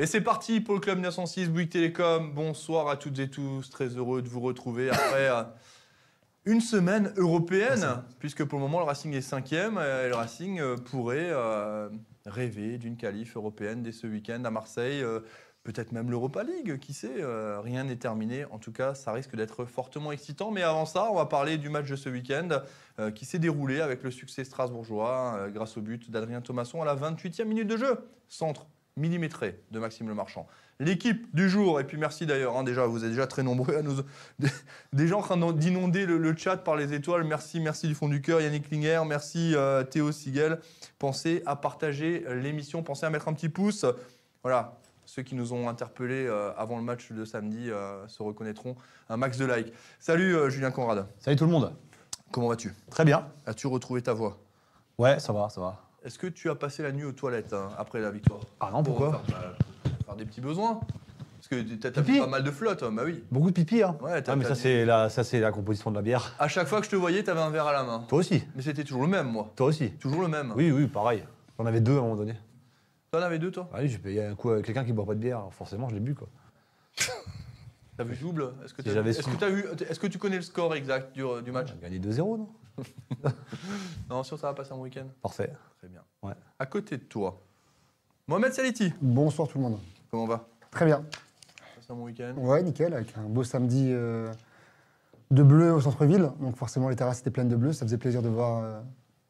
Et c'est parti pour le Club 906 Bouygues Télécom. Bonsoir à toutes et tous. Très heureux de vous retrouver après euh, une semaine européenne, puisque pour le moment le Racing est cinquième et le Racing euh, pourrait euh, rêver d'une qualif européenne dès ce week-end à Marseille. euh, Peut-être même l'Europa League, qui sait, euh, rien n'est terminé. En tout cas, ça risque d'être fortement excitant. Mais avant ça, on va parler du match de ce week-end euh, qui s'est déroulé avec le succès strasbourgeois euh, grâce au but d'Adrien Thomasson à la 28e minute de jeu. Centre millimétré de Maxime Lemarchand. L'équipe du jour, et puis merci d'ailleurs, hein, déjà, vous êtes déjà très nombreux à nous. Des, gens en train d'inonder le, le chat par les étoiles. Merci, merci du fond du cœur. Yannick Klinger, merci euh, Théo Sigel. Pensez à partager l'émission, pensez à mettre un petit pouce. Voilà, ceux qui nous ont interpellés euh, avant le match de samedi euh, se reconnaîtront. Un max de likes. Salut euh, Julien Conrad, Salut tout le monde. comment vas-tu? Très bien. As-tu retrouvé ta voix? Ouais, ça va, ça va. Est-ce que tu as passé la nuit aux toilettes hein, après la victoire Ah non, pourquoi Pour faire, bah, faire des petits besoins Parce que t'as as Pipi fait pas mal de flotte, hein, bah oui. Beaucoup de pipi, hein Ouais, t'as- Ah, mais t'as ça c'est la, ça c'est la composition de la bière. À chaque fois que je te voyais, t'avais un verre à la main. Toi aussi. Mais c'était toujours le même, moi. Toi aussi. Toujours le même. Oui, oui, pareil. J'en avais deux à un moment donné. T'en avais deux, toi Ah oui, j'ai payé un coup avec quelqu'un qui boit pas de bière. Alors forcément, je l'ai bu quoi. T'as vu double? Est-ce que, Si t'as- j'avais est-ce su. que t'as vu Est-ce que tu connais le score exact du, du match? J'ai gagné 2-0, non? Non, sûr, ça va passer un week-end. Parfait. Très bien. Ouais. À côté de toi, Mohamed Saliti, Bonsoir tout le monde. comment va? Très bien. Passer un bon week-end Ouais, nickel, avec un beau samedi euh, de bleu au centre-ville. Donc forcément, les terrasses étaient pleines de bleu. Ça faisait plaisir de voir euh,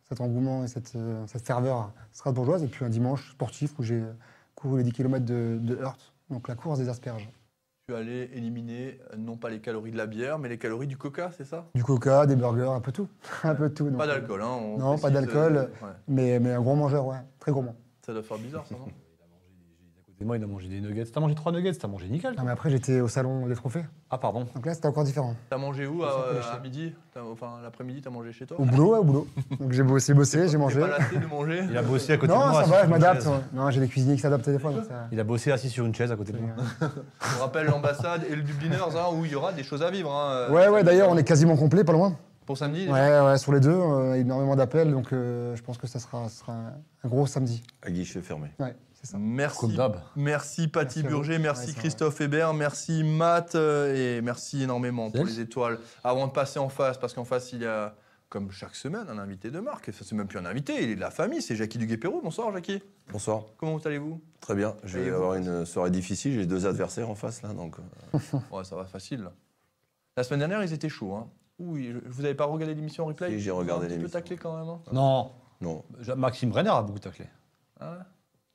cet engouement et cette, euh, cette ferveur strasbourgeoise. Et puis un dimanche sportif où j'ai couru les 10 km de, de Heurt, donc la course des asperges. Tu allais éliminer non pas les calories de la bière, mais les calories du coca, c'est ça? Du coca, des burgers, un peu tout. un peu tout. Pas euh, d'alcool, hein on Non, pas d'alcool. euh, ouais. Mais, mais un gros mangeur, ouais. Très gourmand. Ça doit faire bizarre, ça, non? Et moi, il a mangé des nuggets. T'as mangé trois nuggets, t'as mangé nickel. Non, mais après, j'étais au salon des trophées. Ah, pardon. Donc là, c'était encore différent. T'as mangé où Ça à, à midi T'as- Enfin, l'après-midi, t'as mangé chez toi Au boulot, ouais, au boulot. Donc j'ai bossé, bossé, j'ai T'es mangé. pas lassé de manger Il a bossé à côté de Non, moi. ça assis va, sur je une m'adapte. chaise. ouais. Non, j'ai des cuisiniers qui s'adaptent des fois. donc ça- Il a bossé assis sur une chaise à côté de moi. On rappelle l'ambassade et le Dubliners, hein, où il y aura des choses à vivre. hein, euh, Ouais, ouais, d'ailleurs, on est quasiment complet, pas loin. Pour samedi Ouais, ouais, sur les deux, euh, énormément d'appels, donc euh, je pense que ça sera, ça sera un, gros samedi. À guichet fermé. Ouais, ça. Merci. Merci Paty Merci. Burger, merci Ouais, Christophe Hébert, merci Matt euh, et merci énormément pour les étoiles. Avant de passer en face, parce qu'en face il y a, comme chaque semaine, un invité de marque. Ça c'est même plus un invité, il est de la famille, c'est Jackie Duguay-Perrault. Bonsoir Jackie. Bonsoir. Comment allez-vous? Très bien. Je vais avoir une soirée difficile. J'ai deux adversaires en face là, donc. euh, Ouais, ça va facile. là. La semaine dernière ils étaient chauds. Hein. Oui, vous n'avez pas regardé l'émission en replay? Si, j'ai regardé Un petit peu l'émission. taclé quand même. hein? Non. Non. Maxime Brenner a beaucoup taclé. Hein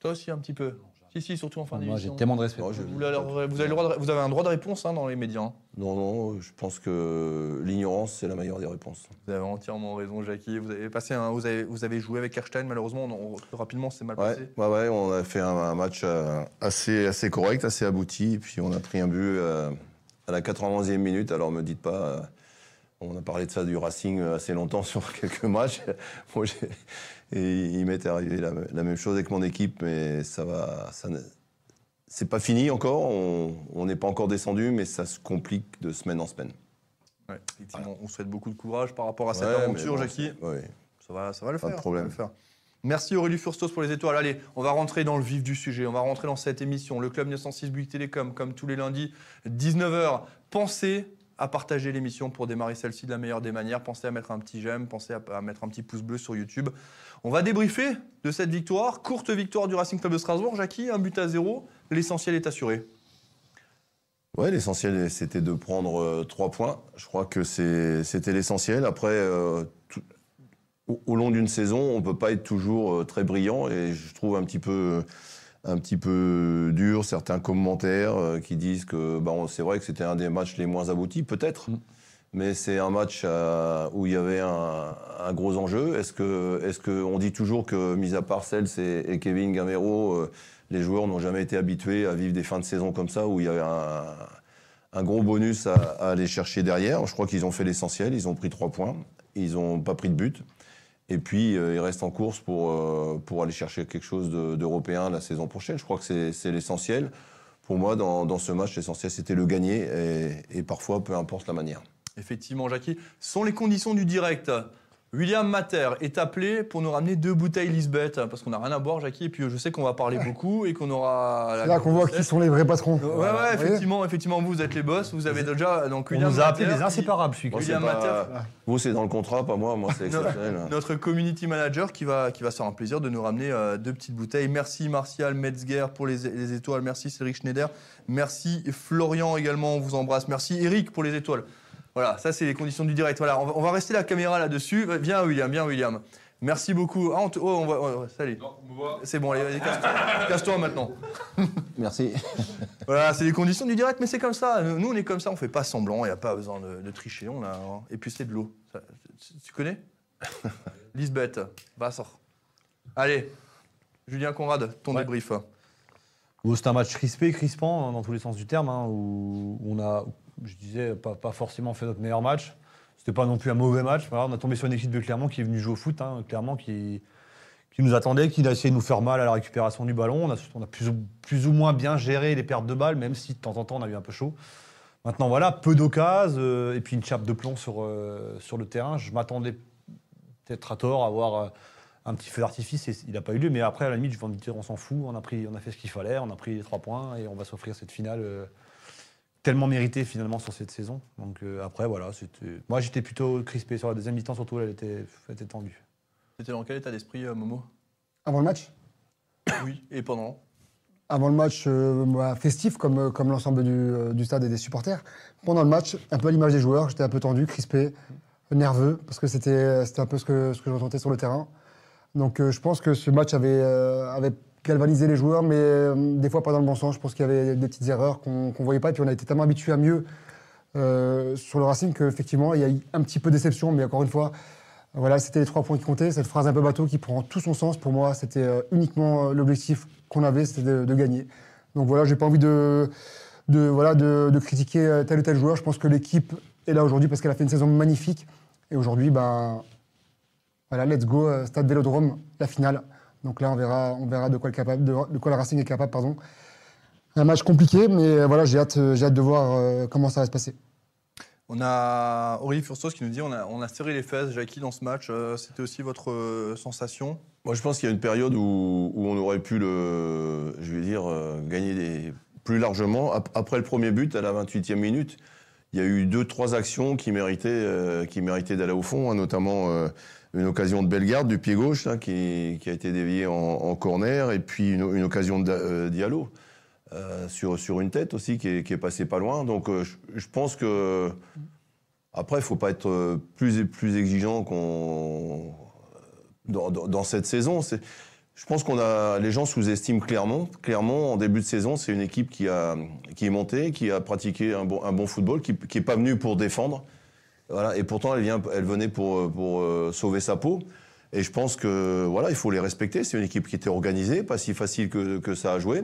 Toi aussi un petit peu. Si, si, surtout en fin Moi, j'ai d'émission. tellement de respect. Je- Vous, avez le- vous avez le droit de- vous avez un droit de réponse hein, dans les médias. hein. Non, non. Je pense que l'ignorance c'est la meilleure des réponses. Vous avez entièrement raison, Jackie. Vous avez, passé un, vous avez, vous avez joué avec Erstein, malheureusement, on- on- rapidement, c'est mal Ouais, passé. ouais, ouais. On a fait un, un match euh, assez, assez correct, assez abouti. Et puis on a pris un but euh, à la 91e minute. Alors me dites pas. euh, on a parlé de ça du Racing euh, assez longtemps sur quelques matchs. Moi, et il m'est arrivé la, la même chose avec mon équipe, mais ça va. Ça ne- c'est pas fini encore. On n'est pas encore descendu, mais ça se complique de semaine en semaine. Ouais, effectivement, on souhaite beaucoup de courage par rapport à cette Ouais, aventure, bon, Jackie. ouais. Ça va, ça va le Pas de faire. problème. ça va le faire. Merci Aurélie Furstos pour les étoiles. Allez, on va rentrer dans le vif du sujet. On va rentrer dans cette émission. Le Club 906 Bouygues Télécom, comme tous les lundis, 19h. Pensez à partager l'émission pour démarrer celle-ci de la meilleure des manières. Pensez à mettre un petit j'aime, pensez à, mettre un petit pouce bleu sur YouTube. On va débriefer de cette victoire. Courte victoire du Racing Club de Strasbourg. Jackie, un but à zéro. L'essentiel est assuré. Ouais, l'essentiel, c'était de prendre euh, trois points. Je crois que c'était l'essentiel. Après, euh, au, long d'une saison, on peut pas être toujours euh, très brillant. Et je trouve un petit peu, un petit peu dur certains commentaires euh, qui disent que bah, c'est vrai que c'était un des matchs les moins aboutis, peut-être. Mm. Mais c'est un match euh, où il y avait un, un gros enjeu. Est-ce que, est-ce que on dit toujours que, mis à part Cels et, et Kevin Gamero, euh, les joueurs n'ont jamais été habitués à vivre des fins de saison comme ça, où il y avait un, un gros bonus à, à aller chercher derrière. Je crois qu'ils ont fait l'essentiel, ils ont pris trois points, ils n'ont pas pris de but. Et puis, euh, ils restent en course pour, euh, pour aller chercher quelque chose de- d'européen la saison prochaine. Je crois que c'est- l'essentiel. Pour moi, dans, dans ce match, l'essentiel, c'était le gagner, et, parfois, peu importe la manière. Effectivement, Jackie. Sont les conditions du direct? William Mater est appelé pour nous ramener deux bouteilles Lisbeth, parce qu'on n'a rien à boire, Jackie, et puis je sais qu'on va parler beaucoup et qu'on aura. C'est là qu'on voit qui sont les vrais patrons. Ouais, Voilà. ouais, Vous voyez effectivement, effectivement, vous êtes les boss, vous avez déjà. Donc, On William nous a appelés Mater, les inséparables, celui William pas- Mater. Vous, c'est dans le contrat, pas moi. Moi, c'est exceptionnel. Notre community manager qui va, qui va se faire un plaisir de nous ramener euh, deux petites bouteilles. Merci Martial Metzger pour les, les étoiles. Merci Cédric Schneider. Merci Florian également, on vous embrasse. Merci Eric pour les étoiles. Voilà, ça c'est les conditions du direct. Voilà, on va, on va rester la caméra là-dessus. Euh, Viens William, viens William. Merci beaucoup. Ah, on te- oh, on va, oh, salut. C'est bon, allez, vas-y, casse-toi. Casse-toi maintenant. Merci. Voilà, c'est les conditions du direct, mais c'est comme ça. Nous, on est comme ça, on fait pas semblant, il n'y a pas besoin de, de tricher. On a, et puis c'est de l'eau. Ça- Tu connais? Lisbeth, va, sort. Allez, Julien Conrad, ton Ouais. débrief. Bon, C'était un match crispé, crispant, hein, dans tous les sens du terme, hein, où on a, je disais, pas, forcément fait notre meilleur match. C'était pas non plus un mauvais match. On a tombé sur une équipe de Clermont qui est venue jouer au foot, hein, clairement, qui, qui nous attendait, qui a essayé de nous faire mal à la récupération du ballon. On a, plus ou moins bien géré les pertes de balles, même si de temps en temps on a eu un peu chaud. Maintenant, voilà, peu d'occasions, euh, et puis une chape de plomb sur, euh, sur le terrain. Je m'attendais peut-être à tort à avoir euh, un petit feu d'artifice, et il n'a pas eu lieu. Mais après, à la limite, je vais me dire, on s'en fout, on a, pris, on a fait ce qu'il fallait, on a pris les trois points, et on va s'offrir cette finale euh, tellement méritée finalement sur cette saison. Donc euh, après, voilà, c'était... Moi, j'étais plutôt crispé sur la deuxième mi-temps, surtout, elle était, elle était tendue. C'était dans quel état d'esprit, euh, Momo? Avant le match? Oui, et pendant? Avant le match, euh, bah, festif comme, euh, comme l'ensemble du, euh, du stade et des supporters. Pendant le match, un peu à l'image des joueurs, j'étais un peu tendu, crispé, nerveux, parce que c'était c'était un peu ce que, ce que je ressentais sur le terrain. Donc euh, je pense que ce match avait, euh, avait galvanisé les joueurs, mais euh, des fois pas dans le bon sens. Je pense qu'il y avait des petites erreurs qu'on ne voyait pas, et puis on a été tellement habitué à mieux euh, sur le Racing qu'effectivement, il y a eu un petit peu de déception, mais encore une fois, voilà, c'était les trois points qui comptaient. Cette phrase un peu bateau qui prend tout son sens, pour moi, c'était euh, uniquement l'objectif qu'on avait, c'était de, gagner. Donc voilà, j'ai pas envie de, voilà, de, de critiquer tel ou tel joueur. Je pense que l'équipe est là aujourd'hui parce qu'elle a fait une saison magnifique. Et aujourd'hui, ben, voilà, let's go, Stade Vélodrome, la finale. Donc là, on verra, on verra de, quoi le capable, de, de quoi le Racing est capable. Pardon. Un match compliqué, mais euh, voilà, j'ai hâte, euh, j'ai hâte de voir euh, comment ça va se passer. On a Aurélie Furstos qui nous dit on a, on a serré les fesses, Jackie, dans ce match. Euh, C'était aussi votre euh, sensation? Moi, je pense qu'il y a une période où, où on aurait pu le, je vais dire, euh, gagner des, plus largement. Ap- Après le premier but, à la 28e minute, il y a eu deux, trois actions qui méritaient, qui méritaient d'aller au fond, hein, notamment une occasion de Bellegarde du pied gauche hein, qui, a été déviée en, corner, et puis une, occasion de euh, Diallo euh, sur, sur une tête aussi qui est, qui est passée pas loin. Donc, euh, je, pense que après, il faut pas être euh, plus plus exigeant qu'on dans, cette saison. Je pense qu'on a les gens sous-estiment Clermont. Clermont, en début de saison, c'est une équipe qui a qui est montée, qui a pratiqué un bon, un bon football, qui qui est pas venue pour défendre. Et pourtant, elle venait pour pour euh, sauver sa peau. Et je pense que voilà, il faut les respecter. C'est une équipe qui était organisée, pas si facile que, ça à jouer.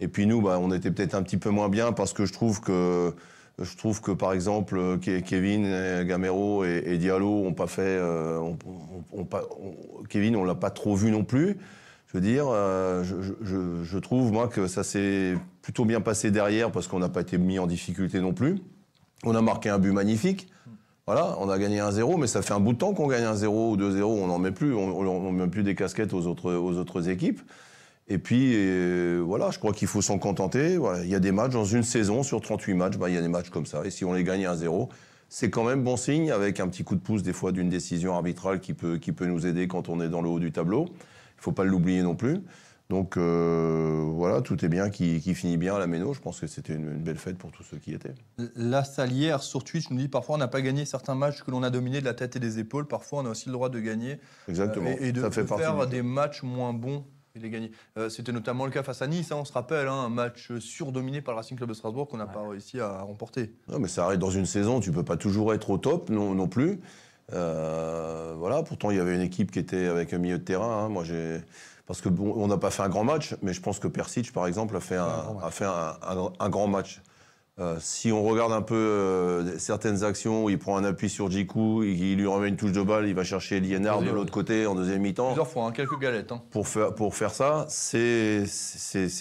Et puis nous, bah, on était peut-être un petit peu moins bien parce que je trouve que je trouve que par exemple Ke- Kevin, euh, Gamero et, Diallo ont pas fait. euh, ont- Kevin, on l'a pas trop vu non plus. Je veux dire, euh, je- je trouve moi que ça s'est plutôt bien passé derrière parce qu'on n'a pas été mis en difficulté non plus. On a marqué un but magnifique. Voilà, on a gagné 1-0, mais ça fait un bout de temps qu'on gagne 1-0 ou 2-0, on n'en met plus, on ne met plus des casquettes aux autres, aux autres équipes. Et puis, euh, voilà, je crois qu'il faut s'en contenter. Il y a des matchs dans une saison, sur 38 matchs, bah, il y a des matchs comme ça. Et si on les gagne 1-0, c'est quand même bon signe, avec un petit coup de pouce des fois d'une décision arbitrale qui peut, qui peut nous aider quand on est dans le haut du tableau. Il ne faut pas l'oublier non plus. Donc euh, voilà, tout est bien qui, qui finit bien à la Méno. Je pense que c'était une, une belle fête pour tous ceux qui y étaient. La Salière sur Twitch nous dit parfois on n'a pas gagné certains matchs que l'on a dominés de la tête et des épaules. Parfois on a aussi le droit de gagner Exactement. euh, et, et de, ça fait de partie faire des matchs moins bons et les gagner. Euh, C'était notamment le cas face à Nice, hein, on se rappelle, hein, un match surdominé par le Racing Club de Strasbourg qu'on n'a pas réussi à remporter. Non, mais ça arrive dans une saison, tu peux pas toujours être au top non, non plus. Euh, voilà, pourtant il y avait une équipe qui était avec un milieu de terrain. hein. Moi, j'ai parce que bon, on n'a pas fait un grand match, mais je pense que Persic, par exemple, a fait un, un grand match. a fait un, un- un grand match. Euh, si on regarde un peu euh, certaines actions où il prend un appui sur Djikou, il, il lui remet une touche de balle, il va chercher Liénard de l'autre côté en deuxième mi-temps Plusieurs fois, hein, quelques galettes. hein. pour faire, pour faire ça, c'est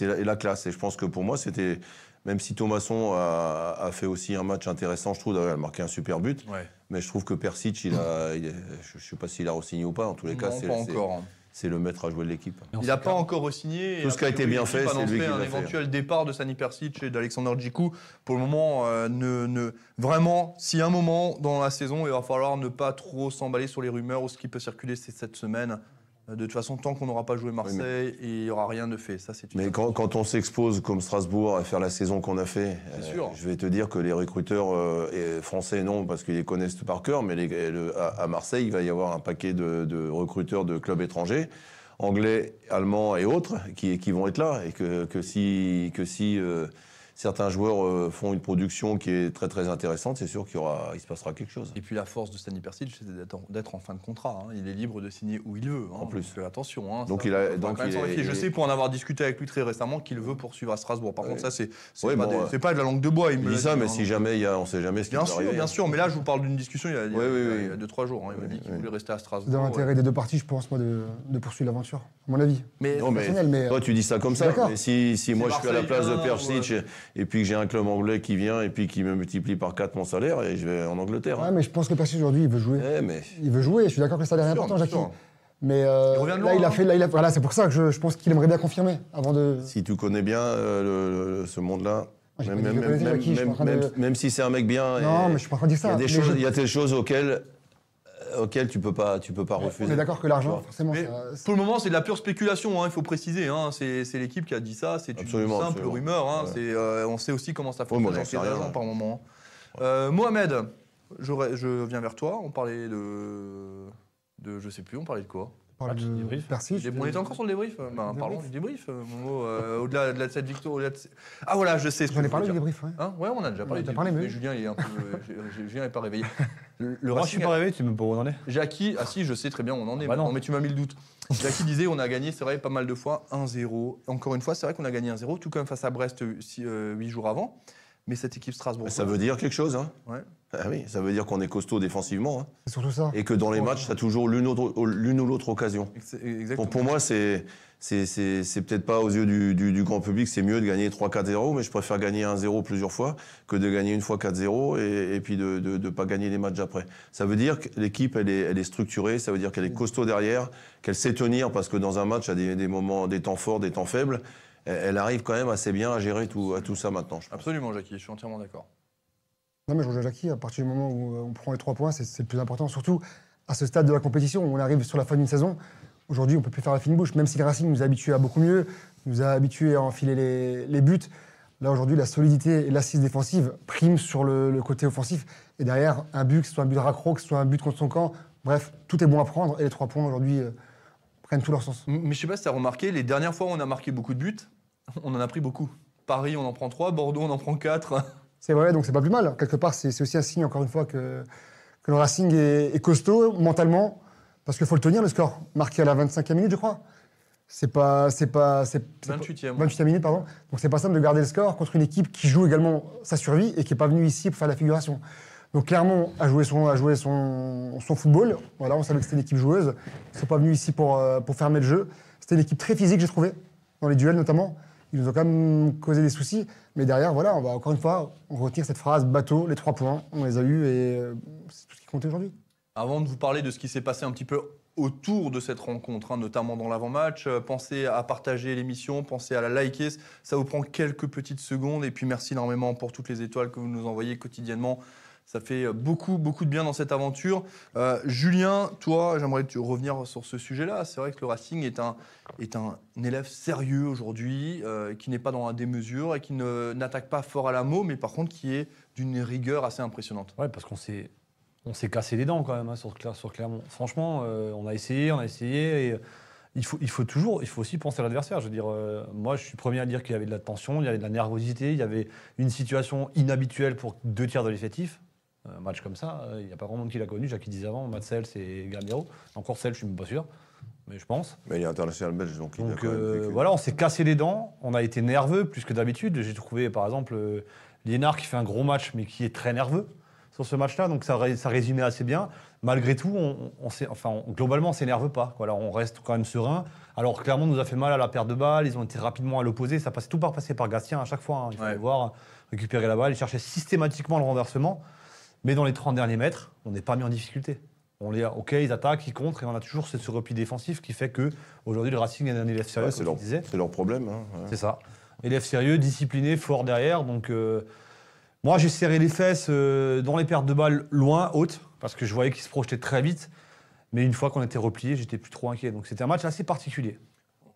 la, la classe. Et je pense que pour moi, c'était. Même si Thomasson a, a fait aussi un match intéressant, je trouve, d'ailleurs, il a marqué un super but. Ouais. Mais je trouve que Persic, il a, il je ne sais pas s'il a re-signé ou pas. En tous les cas, Non, c'est pas encore. C'est le maître à jouer de l'équipe. Il n'a pas encore signé. Tout ce qui a été bien fait, c'est lui qui un l'a fait. éventuel départ de Sani Persic et d'Alexander Djikou. Pour le moment, euh, ne, ne- vraiment, si à un moment dans la saison, il va falloir ne pas trop s'emballer sur les rumeurs ou ce qui peut circuler cette semaine. Euh, De toute façon, tant qu'on n'aura pas joué Marseille, il n'y aura rien de fait. Ça, c'est Mais quand, quand on s'expose comme Strasbourg à faire la saison qu'on a fait, euh, sûr. je vais te dire que les recruteurs euh, français non parce qu'ils les connaissent par cœur, mais les- le- à, à Marseille il va y avoir un paquet de, de recruteurs de clubs étrangers, anglais, allemands et autres, qui, qui vont être là et que, que si, que si euh, certains joueurs euh, font une production qui est très très intéressante, c'est sûr qu'il y aura, il se passera quelque chose. Et puis la force de Stanley Persic, c'est d'être en- d'être en fin de contrat. hein. Il est libre de signer où il veut. hein. En plus. Donc, euh, attention. hein, Donc ça, il a- donc il est-. Je sais pour en avoir discuté avec lui très récemment qu'il veut poursuivre à Strasbourg. Par Ouais. contre, ça, c'est Ouais, pas, bon, des- euh, c'est pas de la langue de bois. Il Il me dit ça, dit, mais hein. si jamais il y a, on sait jamais ce qui Bien sûr, arriver. bien sûr. Mais là, je vous parle d'une discussion il y a, Oui, oui, il y a- oui. il y a deux, trois jours. hein. Il m'a dit qu'il voulait rester à Strasbourg. dans l'intérêt des deux parties, je pense, moi, de, poursuivre l'aventure, à mon avis. Mais Non, mais personnel, mais- toi, tu dis ça comme ça. d'accord. Mais si, si moi, je suis à la place de Persic. Et puis que j'ai un club anglais qui vient et puis qui me multiplie par 4 mon salaire, et je vais en Angleterre. Ouais, hein. mais je pense que Percy aujourd'hui, il veut jouer. Eh, mais Il veut jouer, je suis d'accord que le salaire est important, Jackie. sûr. Mais euh, Il revient de là, loin, il a hein. fait, là, il a- voilà, c'est pour ça que je, je pense qu'il aimerait bien confirmer avant de. si tu connais bien euh, le- le- ce monde-là, même, de- si c'est un mec bien, Non, et- mais je suis pas en train de dire il y ça. a des Mais choses, je- il y a des choses auxquelles, auxquelles tu peux pas, tu peux pas On refuser. est d'accord que l'argent, forcément, ça- pour le moment, c'est de la pure spéculation, hein, il faut préciser. hein. C'est l'équipe qui a dit ça, c'est une Absolument, simple absolument. rumeur. hein. Ouais. Euh, on sait aussi comment ça Ouais, fonctionne rien. agents par moment. Euh, Mohamed, je viens vers toi. On parlait de, de. Je sais plus, on parlait de quoi? On parle match de débrief. Des- On était encore sur le débrief euh, ben, Le Parlons débrief. du débrief, euh, Momo. euh, au-delà, au-delà de cette victoire. au-delà de ce- Ah voilà, je sais ce que J'en je parlé du dire. débrief, ouais. Hein ouais, on a déjà On parlé a du parlé, débrief, mais mais Julien, il est un peu, euh, Julien n'est pas réveillé. Le, le Moi, je suis pas réveillé, tu me peux où on en est Jackie, ah si, je sais très bien où on en est. Bah maintenant, non. mais tu m'as mis le doute. Jackie disait on a gagné, c'est vrai, pas mal de fois, 1-0. Encore une fois, c'est vrai qu'on a gagné 1-0, tout comme face à Brest 8 jours avant. Mais cette équipe Strasbourg. Ça veut dire quelque chose, hein Ouais. Ah oui, ça veut dire qu'on est costaud défensivement, hein. C'est surtout ça. et que dans les matchs, tu as toujours l'une ou l'autre occasion. Ex- Exactement. Pour, pour moi, c'est c'est- c'est c'est peut-être pas aux yeux du, du- du grand public, c'est mieux de gagner 3-4-0, mais je préfère gagner 1-0 plusieurs fois que de gagner une fois 4-0 et, et puis de ne pas gagner les matchs après. Ça veut dire que l'équipe, elle est, elle est structurée, ça veut dire qu'elle est costaud derrière, qu'elle sait tenir, parce que dans un match, il y a des, des moments, des temps forts, des temps faibles. Elle, elle arrive quand même assez bien à gérer tout, à tout ça maintenant. Absolument, Jackie, je suis entièrement d'accord. Non, mais je rejoins Jackie, à partir du moment où euh, on prend les trois points, c'est le plus important. Surtout à ce stade de la compétition, on arrive sur la fin d'une saison. Aujourd'hui, on peut plus faire la fine bouche, même si le Racing nous a habitués à beaucoup mieux, nous a habitués à enfiler les, buts. Là, aujourd'hui, la solidité et l'assise défensive priment sur le, côté offensif. Et derrière, un but, que ce soit un but de raccro, que ce soit un but contre son camp, bref, tout est bon à prendre. Et les trois points, aujourd'hui, euh, prennent tout leur sens. Mais je sais pas si tu as remarqué, les dernières fois où on a marqué beaucoup de buts, on en a pris beaucoup. Paris, on en prend 3, Bordeaux, on en prend 4. C'est vrai, donc c'est pas plus mal. Quelque part, c'est aussi un signe, encore une fois, que, que le Racing est, est costaud mentalement, parce qu'il faut le tenir, le score. Marqué à la 25e minute, je crois. C'est pas. C'est pas. c'est- c'est pas- 28e. 28e minute, pardon. Donc c'est pas simple de garder le score contre une équipe qui joue également sa survie et qui n'est pas venue ici pour faire la figuration. Donc Clermont a joué son, a joué son, son football. Voilà, on savait que c'était une équipe joueuse. Ils ne sont pas venus ici pour, euh, pour fermer le jeu. C'était une équipe très physique, j'ai trouvé, dans les duels notamment. Ils nous ont quand même causé des soucis. Mais derrière, voilà, on va encore une fois retire cette phrase bateau, les trois points, on les a eus et euh, c'est tout ce qui compte aujourd'hui. Avant de vous parler de ce qui s'est passé un petit peu autour de cette rencontre, hein, notamment dans l'avant-match, euh, pensez à partager l'émission, pensez à la liker, ça vous prend quelques petites secondes. Et puis merci énormément pour toutes les étoiles que vous nous envoyez quotidiennement. Ça fait euh, beaucoup, beaucoup de bien dans cette aventure. Euh, Julien, toi, j'aimerais revenir sur ce sujet-là. C'est vrai que le Racing est un, est un élève sérieux aujourd'hui, euh, qui n'est pas dans la démesure et qui n'attaque pas fort à la mot, mais par contre qui est d'une rigueur assez impressionnante. Ouais, parce qu'on s'est, s'est cassé les dents quand même hein, sur, sur Clermont. Franchement, on a essayé, on a essayé. Il, faut, il faut toujours, il faut aussi penser à l'adversaire. Je veux dire, moi, je suis premier à dire qu'il y avait de la tension, il y avait de la nervosité, il y avait une situation inhabituelle pour deux tiers de l'effectif. Un match comme ça, euh, il n'y a pas grand monde qui l'a connu. Jacques disait avant, Matsel, c'est Gamero. Encore Sel, je suis même pas sûr, mais je pense. Mais il est international belge, donc, il a Donc quand même euh, vécu. voilà, on s'est cassé les dents, on a été nerveux plus que d'habitude. J'ai trouvé par exemple euh, Liénard qui fait un gros match mais qui est très nerveux sur ce match-là, donc ça, ça résumait assez bien. Malgré tout, on, on s'est- enfin, on- globalement, on s'énerve pas. Quoi. Alors, on reste quand même serein. Alors clairement, nous a fait mal à la perte de balle, ils ont été rapidement à l'opposé, ça passait tout par passer par Gastien à chaque fois. hein. Il fallait Ouais. voir récupérer la balle, il cherchait systématiquement le renversement. Mais dans les 30 derniers mètres, on n'est pas mis en difficulté. On les, ok, ils attaquent, ils contrent, et on a toujours ce, repli défensif qui fait que aujourd'hui le Racing est un élève sérieux, Ouais, c'est comme leur, c'est leur problème. hein, ouais. C'est ça. Élève sérieux, discipliné, fort derrière. Donc, euh, moi, j'ai serré les fesses euh, dans les pertes de balles loin, hautes, parce que je voyais qu'ils se projetaient très vite. Mais une fois qu'on était replié, j'étais plus trop inquiet. Donc, c'était un match assez particulier.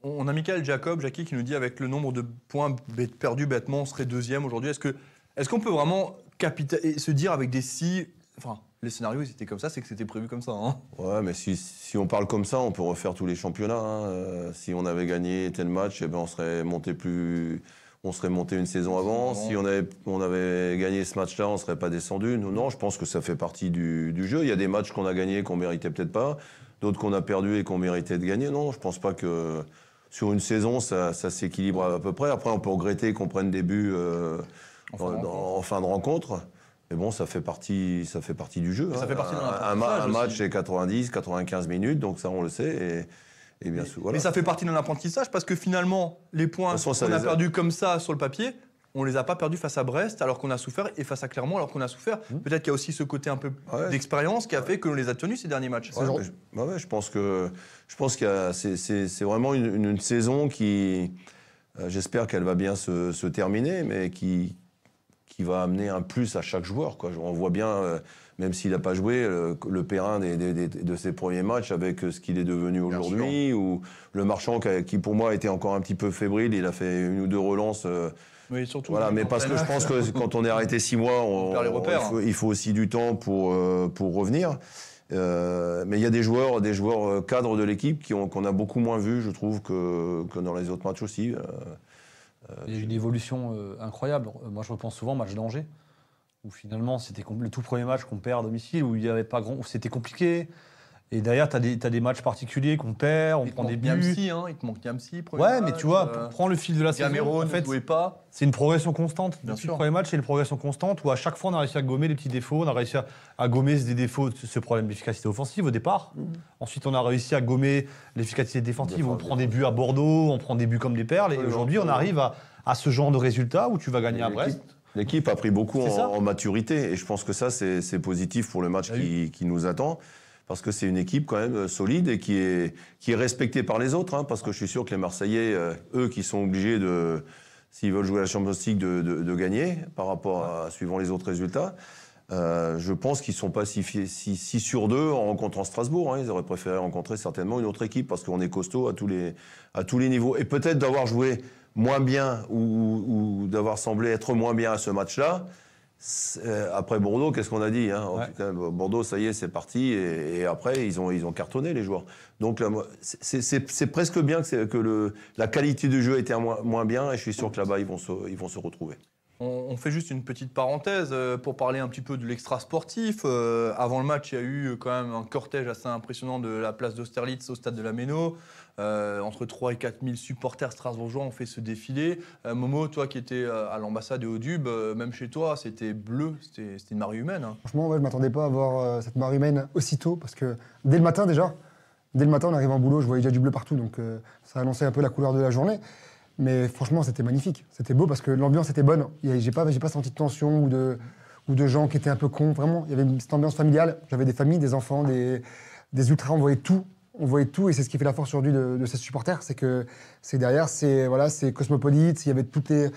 On a Michael Jacob, Jackie, qui nous dit avec le nombre de points perdus bêtement, on serait deuxième aujourd'hui. Est-ce que est-ce qu'on peut vraiment et se dire avec des si, enfin, les scénarios ils étaient comme ça, c'est que c'était prévu comme ça. Hein Ouais, mais si, si on parle comme ça, on peut refaire tous les championnats. hein. Euh, si on avait gagné tel match, eh ben on serait monté plus. On serait monté une saison avant. Si on avait, on avait gagné ce match-là, on serait pas descendu. Non, non, je pense que ça fait partie du, du jeu. Il y a des matchs qu'on a gagnés qu'on méritait peut-être pas, d'autres qu'on a perdus et qu'on méritait de gagner. Non, je pense pas que sur une saison, ça, ça s'équilibre à peu près. Après, on peut regretter qu'on prenne des buts euh, En fin de dans- dans- en fin de rencontre. Mais bon, ça fait partie, ça fait partie du jeu. Ça hein. fait partie un, un un match, c'est 90, 95 minutes, donc ça, on le sait. Et, et bien sûr, voilà. Mais ça fait partie de l'apprentissage parce que finalement, les points qu'on a a- perdus comme ça sur le papier, on les a pas perdus face à Brest alors qu'on a souffert et face à Clermont alors qu'on a souffert. Peut-être qu'il y a aussi ce côté un peu Ouais. d'expérience qui a fait que l'on les a tenus ces derniers matchs. Ouais, mais je, ouais, ouais, je pense que je pense qu'il y a- c'est- vraiment une, une- une saison qui, euh, j'espère qu'elle va bien se, se terminer, mais qui qui va amener un plus à chaque joueur. Quoi. On voit bien, euh, même s'il n'a pas joué, le, le Perrin des- des- des- de ses premiers matchs avec euh, ce qu'il est devenu aujourd'hui, ou le Marchand qui, a- qui, pour moi était encore un petit peu fébrile, il a fait une ou deux relances. euh, Mais surtout. voilà, mais parce que je pense que quand on est arrêté six mois, on, On perd les repères. il, faut, il faut aussi du temps pour, euh, pour revenir. Euh, mais il y a des joueurs, des joueurs euh, cadres de l'équipe qu'on a beaucoup moins vus, je trouve, que, que dans les autres matchs aussi. Euh, Il y a eu une évolution euh, incroyable. Euh, Moi, je repense souvent au match d'Angers, où finalement, c'était le tout premier match qu'on perd à domicile, où il y avait pas grand, où c'était compliqué. Et derrière, tu as, des matchs particuliers qu'on perd, on Il te prend des manque buts. Niamsi, hein, il te manque Niamsi. premier Ouais, mais match, tu vois, euh, prends le fil de la saison. Gamero En ne fait, jouait pas. c'est une progression constante. Bien Depuis sûr. le premier match, c'est une progression constante où à chaque fois, on a réussi à gommer les petits défauts. On a réussi à, à gommer des défauts, ce problème d'efficacité offensive au départ. Ensuite, on a réussi à gommer l'efficacité défensive. On Défense, prend des buts à Bordeaux, on prend des buts comme des perles. Et aujourd'hui, on arrive à, à ce genre de résultat où tu vas gagner à Brest. L'équipe a pris beaucoup en, en maturité et je pense que ça, c'est positif pour le match Ah qui, qui nous attend. Parce que c'est une équipe quand même solide et qui est, qui est respectée par les autres. hein, parce que je suis sûr que les Marseillais, euh, eux, qui sont obligés de, s'ils veulent jouer à la Champions League, de, de- gagner par rapport à suivant les autres résultats. euh, je pense qu'ils sont pas si, si, si sur deux en rencontrant Strasbourg. hein. Ils auraient préféré rencontrer certainement une autre équipe parce qu'on est costaud à tous les, à tous les niveaux. Et peut-être d'avoir joué moins bien ou d'avoir semblé être moins bien à ce match-là. Euh, Après Bordeaux, qu'est-ce qu'on a dit hein? Ouais. putain, Bordeaux, ça y est, c'est parti. Et, et après, ils ont, ils ont cartonné, les joueurs. Donc, c'est- presque bien que, c'est- que le, la qualité du jeu était moins, moins bien. Et je suis sûr que là-bas, ils, vont se- ils vont se retrouver. On, on fait juste une petite parenthèse euh, pour parler un petit peu de l'extra sportif. Euh, avant le match, il y a eu quand même un cortège assez impressionnant de la place d'Austerlitz au stade de la Méno. Euh, entre 3 et 4 000 supporters strasbourgeois ont fait ce défilé. Euh, Momo, toi qui étais euh, à l'ambassade et au Dub, euh, même chez toi, c'était bleu, c'était une marée humaine. hein. Franchement, je ne m'attendais pas à voir cette marée humaine aussitôt, parce que dès le matin déjà, dès le matin, on arrive en boulot, je voyais déjà du bleu partout, donc ça annonçait un peu la couleur de la journée. Mais franchement, c'était magnifique. C'était beau parce que l'ambiance était bonne. J'ai pas, pas senti de tension ou de, de gens qui étaient un peu cons. Vraiment, il y avait cette ambiance familiale. J'avais des familles, des enfants, des ultras. On voyait tout. On voyait tout, et c'est ce qui fait la force aujourd'hui de, de ces supporters, c'est que c'est derrière, c'est voilà, c'est cosmopolite. Il y avait toutes les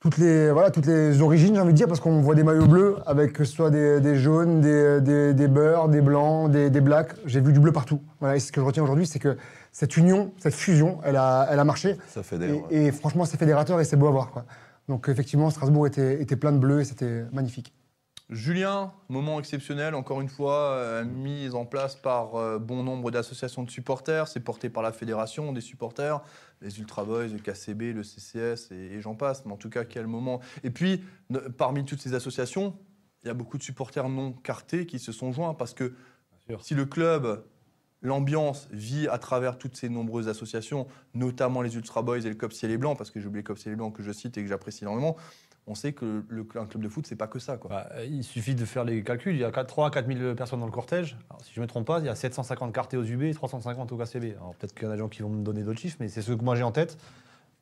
toutes les, voilà, toutes les origines, j'ai envie de dire, parce qu'on voit des maillots bleus avec que ce soit des, des jaunes, des, des, des beurres, des blancs, des, des blacks. J'ai vu du bleu partout. Voilà, et ce que je retiens aujourd'hui, c'est que cette union, cette fusion, elle a, elle a marché. Ça fait Et, des. et franchement, c'est fédérateur et c'est beau à voir. Quoi. Donc effectivement, Strasbourg était, était plein de bleu et c'était magnifique. Julien, moment exceptionnel, encore une fois, euh, mis en place par euh, bon nombre d'associations de supporters. C'est porté par la fédération des supporters, les Ultra Boys, le KCB, le CCS et, et j'en passe. Mais en tout cas, quel moment. Et puis, ne- parmi toutes ces associations, il y a beaucoup de supporters non cartés qui se sont joints parce que si le club, l'ambiance vit à travers toutes ces nombreuses associations, notamment les Ultra Boys et le COP Ciel et Blanc, parce que j'ai oublié le COP Ciel et Blanc que je cite et que j'apprécie énormément, on sait que le, un club de foot, c'est pas que ça. Quoi. Bah, il suffit de faire les calculs. Il y a 3 à 4 000 personnes dans le cortège. Si je ne me trompe pas, il y a 750 cartés aux UB et 350 au KCB. Alors peut-être qu'il y en a des gens qui vont me donner d'autres chiffres, mais c'est ce que moi j'ai en tête.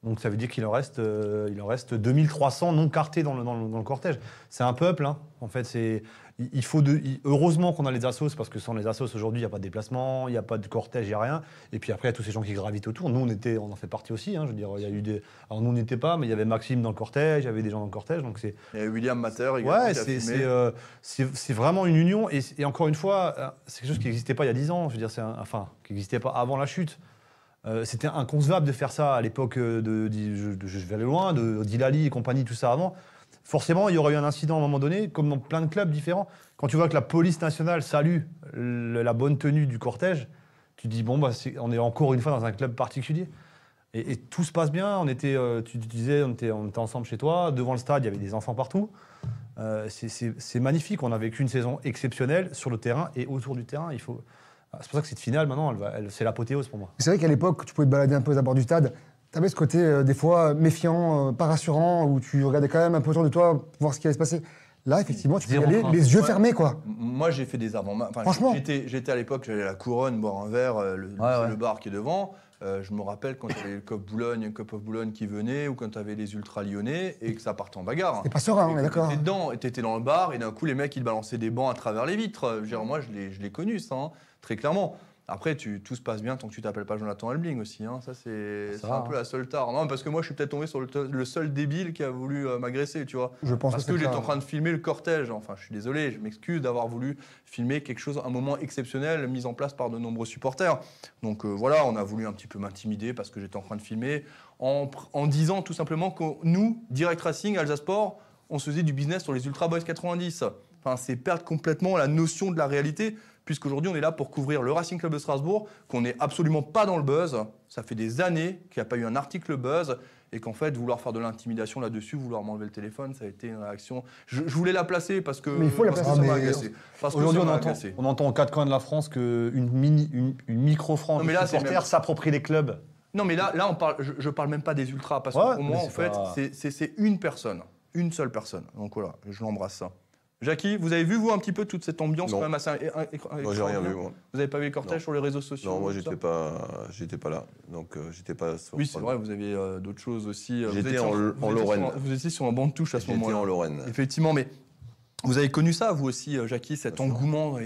Donc ça veut dire qu'il en reste, euh, il en reste 2300 non cartés dans le, dans le- dans le cortège. C'est un peuple, hein. en fait. C'est, il faut de, il- heureusement qu'on a les assos, parce que sans les assos aujourd'hui, il n'y a pas de déplacement, il n'y a pas de cortège, il n'y a rien. Et puis après, il y a tous ces gens qui gravitent autour. Nous, on, était, on en fait partie aussi. hein. Je veux dire, il y a eu des. Alors nous, on n'était pas, mais il y avait Maxime dans le cortège, il y avait des gens dans le cortège. Donc c'est, Il y a William Mater également. Ouais, c'est euh, vraiment une union. Et, et encore une fois, euh, c'est quelque chose qui n'existait pas il y a 10 ans. Je veux dire, c'est enfin, qui n'existait pas avant la chute. Euh, C'était inconcevable de faire ça à l'époque euh, de, je, vais aller loin, Dilali et compagnie, tout ça avant. Forcément, il y aurait eu un incident à un moment donné, comme dans plein de clubs différents. Quand tu vois que la police nationale salue la bonne tenue du cortège, tu dis, bon, bah, on est encore une fois dans un club particulier. Et, tout se passe bien. On était, euh, tu, disais, on était, ensemble chez toi. Devant le stade, il y avait des enfants partout. C'est magnifique. On a vécu une saison exceptionnelle sur le terrain et autour du terrain. Il faut. Ah, C'est pour ça que cette finale, maintenant, elle va- elle- c'est l'apothéose pour moi. C'est vrai qu'à l'époque, tu pouvais te balader un peu aux abords du stade. Tu avais ce côté, euh, des fois, méfiant, euh, pas rassurant, où tu regardais quand même un peu autour de toi pour voir ce qui allait se passer. Là, effectivement, tu peux y aller, les yeux Ouais. fermés, quoi. Moi, j'ai fait des avant enfin, Franchement. J'étais, j'étais à l'époque, j'allais à la couronne boire un verre, euh, le, Ouais, c'est ouais. le bar qui est devant. Euh, je me rappelle quand il y avait le Cop Boulogne, Cop of Boulogne qui venait, ou quand tu avais les Ultra Lyonnais et que ça partait en bagarre. C'est pas serein, on est d'accord. T'étais dedans, t'étais dans le bar, et d'un coup, les mecs, ils balançaient des bancs à travers les vitres. Je veux dire, moi, je l'ai, je l'ai connu, ça, hein, très clairement. Après, tu, tout se passe bien tant que tu t'appelles pas Jonathan Elbling aussi. hein. Ça, c'est, un peu la seule tare. Non, parce que moi, je suis peut-être tombé sur le, seul débile qui a voulu euh, m'agresser, tu vois. Je pense Parce que j'étais en train de filmer le cortège. Enfin, je suis désolé, je m'excuse d'avoir voulu filmer quelque chose, un moment exceptionnel mis en place par de nombreux supporters. Donc euh, voilà, on a voulu un petit peu m'intimider parce que j'étais en train de filmer, en disant tout simplement que nous, Direct Racing, Alsace Sport, on se faisait du business sur les Ultra Boys 90. Enfin, c'est perdre complètement la notion de la réalité, puisqu'aujourd'hui, on est là pour couvrir le Racing Club de Strasbourg, qu'on n'est absolument pas dans le buzz. Ça fait des années qu'il n'y a pas eu un article buzz, et qu'en fait, vouloir faire de l'intimidation là-dessus, vouloir m'enlever le téléphone, ça a été une réaction. Je, je voulais la placer parce que, Mais il faut la placer. ça m'a Ah, Aujourd'hui, on entend, on entend aux quatre coins de la France qu'une mini, une, une micro-France Non, mais de là, c'est supporters même- s'approprie les clubs. Non, mais là, là on parle, je, je parle même pas des ultras, parce Ouais, que pour mais moi, c'est en fait, pas- c'est une personne, une seule personne. Donc voilà, je l'embrasse ça. Jackie, vous avez vu, vous, un petit peu toute cette ambiance Non. quand même assez. Moi, j'ai rien vu, moi. Vous avez pas vu les cortèges Non. sur les réseaux sociaux Non, moi, j'étais pas, j'étais pas là. Donc, euh, j'étais pas sur Oui, c'est vrai, vous aviez euh, d'autres choses aussi. euh, J'étais en- Lorraine. sur- vous étiez sur un banc de touche à ce J'étais moment-là. en Lorraine. Effectivement, mais vous avez connu ça, vous aussi, Jackie, cet engouement,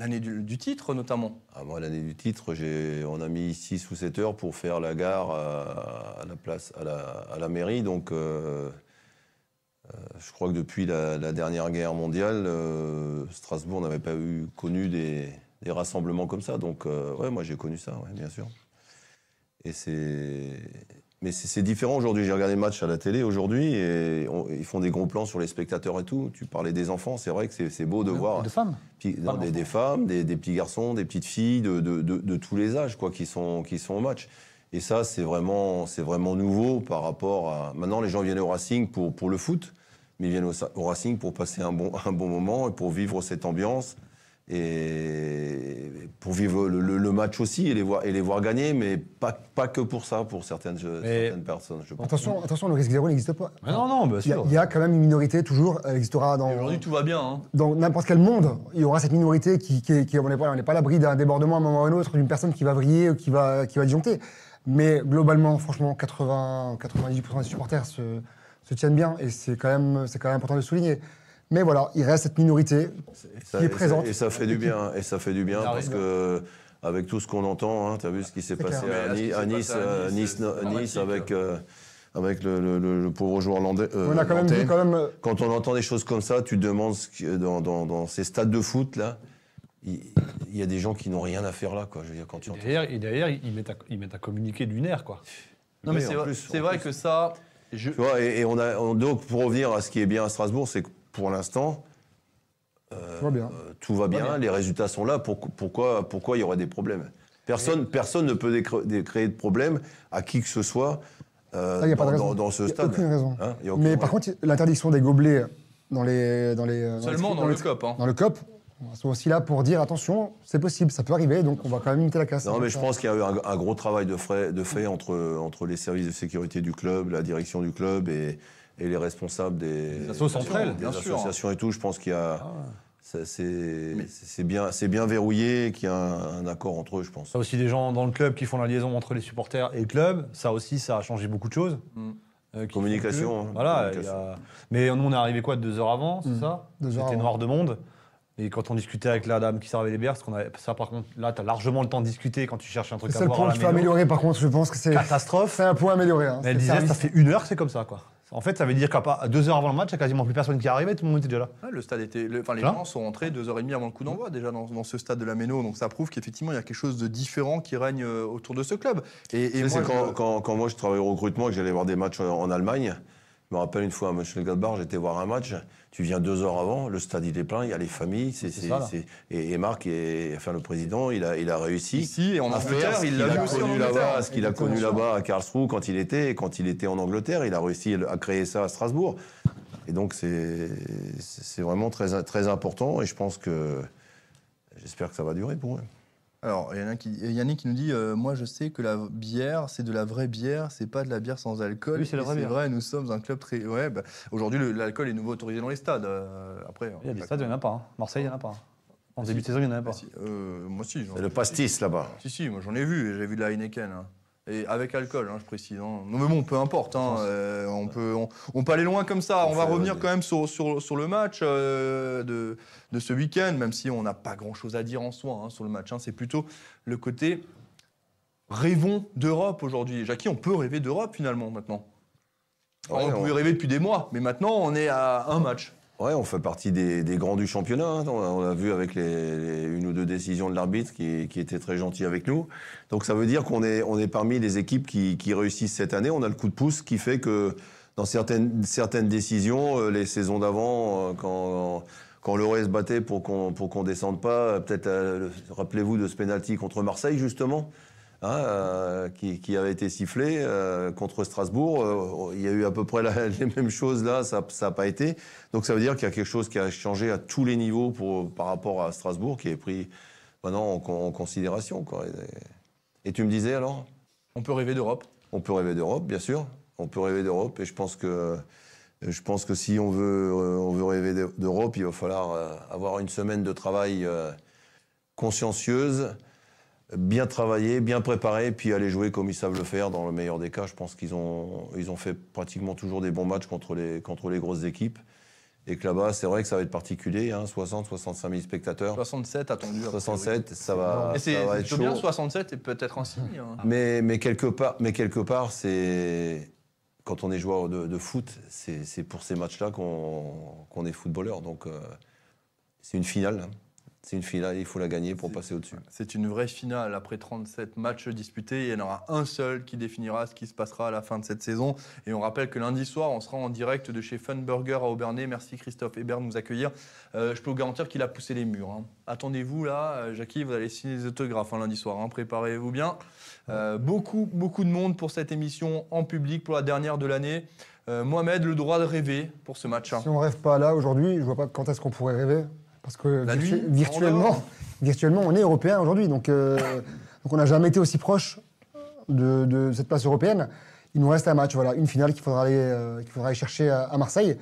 l'année du, du titre notamment. Ah, moi, l'année du titre, on a mis 6 ou 7 heures pour faire la gare à, à la place, à la, à la mairie. Donc, euh, je crois que depuis la, la dernière guerre mondiale, euh, Strasbourg n'avait pas eu, connu des, des rassemblements comme ça. Donc, euh, ouais, moi, j'ai connu ça, ouais, bien sûr. Et c'est. Mais c'est différent aujourd'hui. J'ai regardé le match à la télé aujourd'hui et on- ils font des gros plans sur les spectateurs et tout. Tu parlais des enfants, c'est vrai que c'est beau de voir De femmes. petits- non, des, des femmes, des, des petits garçons, des petites filles de, de- de- de tous les âges quoi, qui, sont, qui sont au match. Et ça, c'est vraiment, vraiment nouveau par rapport à. Maintenant, les gens viennent au Racing pour, pour le foot, mais ils viennent au, Racing pour passer un bon, un bon moment et pour vivre cette ambiance et pour vivre le, le- le match aussi et les voir, et les voir gagner, mais pas, pas que pour ça, pour certaines, certaines personnes. Je pense. Attention, attention, le risque zéro n'existe pas. Mais non, non, bien Il y, a- il y a quand même une minorité, toujours, elle existera dans, Aujourd'hui, tout va bien. hein. dans n'importe quel monde. Il y aura cette minorité qui, qui, qui- on n'est pas, on n'est pas à l'abri d'un débordement à un moment ou à un autre, d'une personne qui va vriller ou qui va, qui va disjoncter. Mais globalement, franchement, 80, 98% des supporters se, se tiennent bien et c'est quand, même- c'est quand même important de le souligner. Mais voilà, il reste cette minorité ça, qui est ça- présente. Et ça fait du bien. Et ça fait du bien parce que avec tout ce qu'on entend, tu as vu ce qui s'est passé à, Ni- Nice, passé euh, Nice, Nice, c'est Nice avec euh, avec le, le- le- le pauvre joueur landais. euh, on a quand même nantais. vu quand même. euh, Quand on entend des choses comme ça, tu te demandes ce que- dans, dans- dans ces stades de foot là, il, il y a des gens qui n'ont rien à faire là, quoi. Je veux dire quand tu Et derrière, et derrière, ils mettent à, ils mettent à communiquer d'une ère, quoi. Non, mais c'est vrai, plus, que ça. Je, Tu vois, et, et on a on- donc pour revenir à ce qui est bien à Strasbourg, c'est que pour l'instant. euh, Tout va bien. euh, tout va bien, bien. les résultats sont là. Pour- pourquoi, pourquoi il y aurait des problèmes? Personne, personne ne peut créer de problème à qui que ce soit euh, Ah, il y a pas de dans, raison. dans- dans ce Il y a stade. aucune raison. Hein, il y a aucune Mais raison. par contre, l'interdiction des gobelets dans les. Dans les dans seulement les- dans le COP. hein. Dans le COP, on sont aussi là pour dire attention, c'est possible, ça peut arriver, donc on va quand même limiter la casse. Non, mais je pense qu'il y a eu un, un gros travail de, frais, de fait entre, entre les services de sécurité du club, la direction du club et, et les responsables des, Les assos entre elles, des bien sûr. associations et tout. Je pense qu'il y a. ça, c'est c'est bien, c'est bien verrouillé, qu'il y a un, un accord entre eux, je pense. Ça aussi des gens dans le club qui font la liaison entre les supporters et le club. Ça aussi, ça a changé beaucoup de choses. Mm. Euh, Communication, hein, Voilà. communication. il y a- Mais nous, on est arrivé quoi deux heures avant, c'est Mm. ça? Deux heures C'était noir de monde. Et quand on discutait avec la dame qui servait les bières, parce qu'on avait ça par contre, là, tu as largement le temps de discuter quand tu cherches un truc Le à boire point à qu'il la faut améliorer, par contre, je pense que c'est Catastrophe. c'est un point amélioré. hein. Mais elle C'est disait, le ça fait une heure que c'est comme ça, quoi. En fait, ça veut dire qu'à deux heures avant le match, il n'y a quasiment plus personne qui est arrivé, tout le monde était déjà là. Ouais, le stade était, le- enfin les Voilà. gens sont rentrés deux heures et demie avant le coup d'envoi déjà dans, dans ce stade de la Méno, donc ça prouve qu'effectivement il y a quelque chose de différent qui règne euh, autour de ce club. Et, et moi, c'est quand, je- quand, quand moi je travaillais au recrutement et que j'allais voir des matchs en, en Allemagne. Je me rappelle une fois à Mönchengladbach, j'étais voir un match. Tu viens deux heures avant, le stade il est plein, il y a les familles. c'est C'est c'est- et, et Marc, et, enfin le président, il a, il a réussi. ici et en à faire Angleterre, ce il qu'il l'a connu là-bas, ce qu'il a connu là-bas à Karlsruhe quand il était, quand il était en Angleterre, il a réussi à créer ça à Strasbourg. Et donc c'est c'est vraiment très, très important et je pense que j'espère que ça va durer pour eux. Alors, il y en a qui, il y a Yannick qui nous dit euh, Moi, je sais que la bière, c'est de la vraie bière, c'est pas de la bière sans alcool. Oui, c'est la vraie bière. vrai, nous sommes un club très. Ouais, bah, aujourd'hui, l'alcool est nouveau autorisé dans les stades. euh, après, Il y a des stades, il n'y en a pas. hein. Marseille, il n'y en a pas. En début de saison, il n'y en a pas. si, euh, moi, si. C'est le pastis là-bas. Si, si, moi j'en ai vu, j'ai vu de la Heineken. hein. Et avec alcool, hein, je précise. hein. Non, mais bon, peu importe. hein, euh, on, peut, on, on peut aller loin comme ça. On On va revenir euh, quand même sur, sur, sur le match euh, de, de ce week-end, même si on n'a pas grand-chose à dire en soi sur le match. C'est plutôt le côté rêvons d'Europe aujourd'hui. Jackie, on peut rêver d'Europe finalement maintenant. Ouais, on- pouvait rêver depuis des mois, mais maintenant on est à un match. Ouais, on fait partie des, grands du championnat. hein. On a- On a vu avec les, une ou deux décisions de l'arbitre qui, était très gentil avec nous. Donc ça veut dire qu'on est, parmi les équipes qui, réussissent cette année. On a le coup de pouce qui fait que dans certaines, décisions, euh, les saisons d'avant, euh, quand, quand se battait pour qu'on pour qu'on descende pas, euh, peut-être le- rappelez-vous de ce penalty contre Marseille justement. Hein, euh, qui, qui avait été sifflé euh, contre Strasbourg. Euh, il y a eu à peu près la- les mêmes choses là, ça n'a pas été. Donc ça veut dire qu'il y a quelque chose qui a changé à tous les niveaux pour, par rapport à Strasbourg, qui est pris maintenant en, con- en considération. Quoi. Et, et tu me disais alors? On peut rêver d'Europe. On peut rêver d'Europe, bien sûr. On peut rêver d'Europe. Et je pense que, je pense que si on veut, on veut rêver d'E- d'Europe, il va falloir avoir une semaine de travail consciencieuse, bien travaillée, bien préparée, puis aller jouer comme ils savent le faire dans le meilleur des cas. Je pense qu'ils ont, ils ont fait pratiquement toujours des bons matchs contre les, contre les grosses équipes. Et que là-bas, c'est vrai que ça va être particulier, hein, 60, 65 000 spectateurs. 67 attendu. a priori. 67, ça va, Et ça va être chaud. bien 67 et peut-être un signe. hein. Mais, mais quelque part, mais quelque part c'est quand on est joueur de, de foot, c'est pour ces matchs-là qu'on qu'on est footballeur. Donc euh, c'est une finale. hein. C'est une finale, il faut la gagner pour passer au-dessus. C'est une vraie finale après 37 matchs disputés. Il y en aura un seul qui définira ce qui se passera à la fin de cette saison. Et on rappelle que lundi soir, on sera en direct de chez Fun Burger à Aubernay. Merci Christophe Hébert de nous accueillir. Euh, je peux vous garantir qu'il a poussé les murs. hein. Attendez-vous là, euh, Jackie, vous allez signer les autographes hein, lundi soir. hein. Préparez-vous bien. Euh, beaucoup, beaucoup de monde pour cette émission en public pour la dernière de l'année. Euh, Mohamed, le droit de rêver pour ce match. hein. Si on rêve pas là aujourd'hui, je vois pas quand est-ce qu'on pourrait rêver. Parce que La virtu- nuit, en virtuellement, virtuellement, on est européen aujourd'hui. Donc, euh, donc on n'a jamais été aussi proche de, de cette place européenne. Il nous reste un match, voilà, une finale qu'il faudra aller, euh, faudra aller chercher à, à Marseille.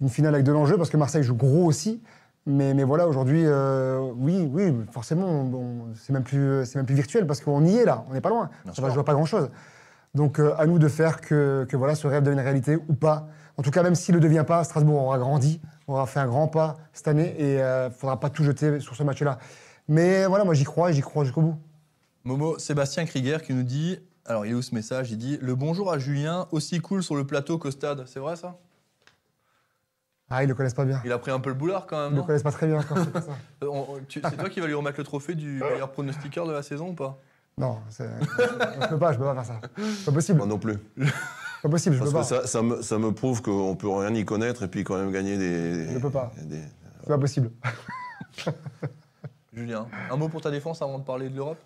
Une finale avec de l'enjeu parce que Marseille joue gros aussi. Mais, mais voilà, aujourd'hui, euh, oui, oui, forcément, bon, c'est même plus, même plus virtuel parce qu'on y est là, on n'est pas loin. Bien va sûr. jouer à pas grand chose. Donc euh, à nous de faire que, que voilà, ce rêve devienne réalité ou pas. En tout cas, même s'il ne le devient pas, Strasbourg aura grandi, aura fait un grand pas cette année et il ne faudra pas tout jeter sur ce match-là. Mais voilà, moi j'y crois et j'y crois jusqu'au bout. Momo, Sébastien Krieger qui nous dit, alors il est où ce message? Il dit Le bonjour à Julien, aussi cool sur le plateau qu'au stade. C'est vrai ça? Ah, ils ne le connaissent pas bien. Il a pris un peu le boulard quand Ils même. ne le connaissent pas très bien pour ça. Euh, on- on- C'est toi qui vas lui remettre le trophée du meilleur pronostiqueur de la saison ou pas? Non, c'est- je peux pas, je peux pas faire ça. C'est pas possible. Moi non plus. C'est pas possible, je Parce peux que pas. ça, ça, me, ça me prouve qu'on peut rien y connaître et puis quand même gagner des. Je ne peux pas. des- C'est pas possible. Julien, un mot pour ta défense avant de parler de l'Europe?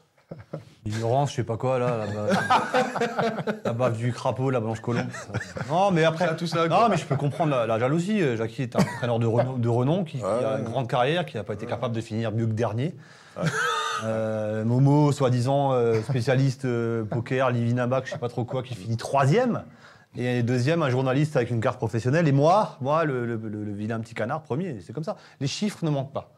L'ignorance, je sais pas quoi, là. La bave, la bave du crapaud, la blanche colombe. ça- Non, mais après. Ah, tout ça, Non, mais je peux comprendre la, la jalousie. Euh, Jackie est un entraîneur de renom, de renom qui, qui a une grande carrière, qui n'a pas été capable de finir mieux que dernier. Euh, Momo, soi-disant euh, spécialiste euh, poker, Livinabac, je sais pas trop quoi, qui finit troisième. Et deuxième, un journaliste avec une carte professionnelle. Et moi, moi, le, le- le- le vilain petit canard, premier. C'est comme ça. Les chiffres ne manquent pas.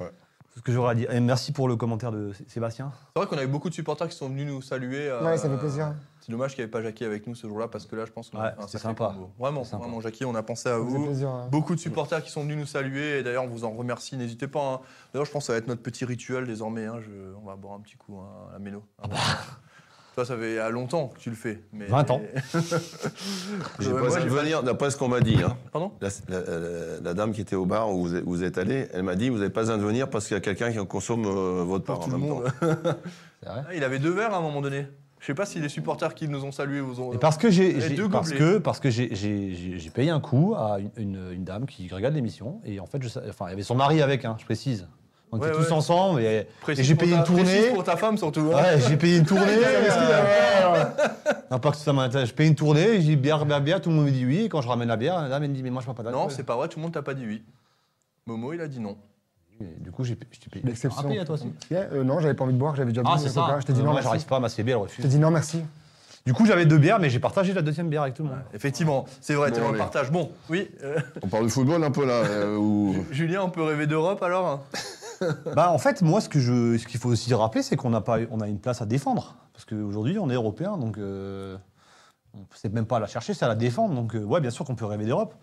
Ouais. C'est ce que j'aurais à dire. Et merci pour le commentaire de Sé- Sébastien. C'est vrai qu'on avait beaucoup de supporters qui sont venus nous saluer. euh, Ouais, ça fait plaisir. C'est dommage qu'il n'y avait pas Jackie avec nous ce jour-là parce que là, je pense qu'on a Ouais, un sacré sympa. combo. Vraiment, sympa. vraiment, Jackie, on a pensé à vous. plaisir. hein. Beaucoup de supporters qui sont venus nous saluer et d'ailleurs on vous en remercie, n'hésitez pas. hein. D'ailleurs je pense que ça va être notre petit rituel désormais, hein. Je- on va boire un petit coup hein, à la méno. Toi ça fait il y a longtemps que tu le fais. Mais... 20 ans. J'ai pas moi, venir, d'après ce qu'on m'a dit. hein. Pardon? La, la- la- la dame qui était au bar où vous êtes, où vous êtes allé, elle m'a dit vous n'avez pas besoin de venir parce qu'il y a quelqu'un qui en consomme euh, votre part en même monde. temps. Vrai? Ah, il avait deux verres à un moment donné. Je sais pas si les supporters qui nous ont salués vous ont. Et parce que j'ai deux parce que parce que j'ai- payé un coup à une, une- une dame qui regarde l'émission et en fait je, enfin il y avait son mari avec hein, je précise on était Ouais, tous ouais. ensemble et, j'ai payé ta- une tournée pour ta femme surtout. hein. ouais j'ai payé une tournée non pas que ça m'intéresse je paye une tournée j'ai dit bière bière bière tout le monde me dit oui et quand je ramène la bière la dame elle me dit mais moi je prends pas d'alcool Non, c'est pas vrai, tout le monde t'a pas dit oui. Momo il a dit non. Et du coup j'ai je t'ai payé L'exception. Ah, payé à toi aussi? Ouais, euh, non, j'avais pas envie de boire, j'avais déjà bu. ah c'est mais ça pas, Je t'ai dit Euh, non, j'arrive pas à m'assier elle Je refuse t'ai dit non, merci. du coup j'avais deux bières mais j'ai partagé la deuxième bière avec tout le monde Effectivement, c'est vrai, Bon, t'es dans le partage. Bon, oui. euh, On parle de football un peu là. euh, ou- Julien, on peut rêver d'Europe alors? Bah, en fait, moi, ce qu'il faut aussi rappeler, c'est qu'on on a une place à défendre. Parce qu'aujourd'hui, on est européen, donc euh, sait même pas à la chercher, c'est à la défendre. Donc, euh, ouais, bien sûr qu'on peut rêver d'Europe,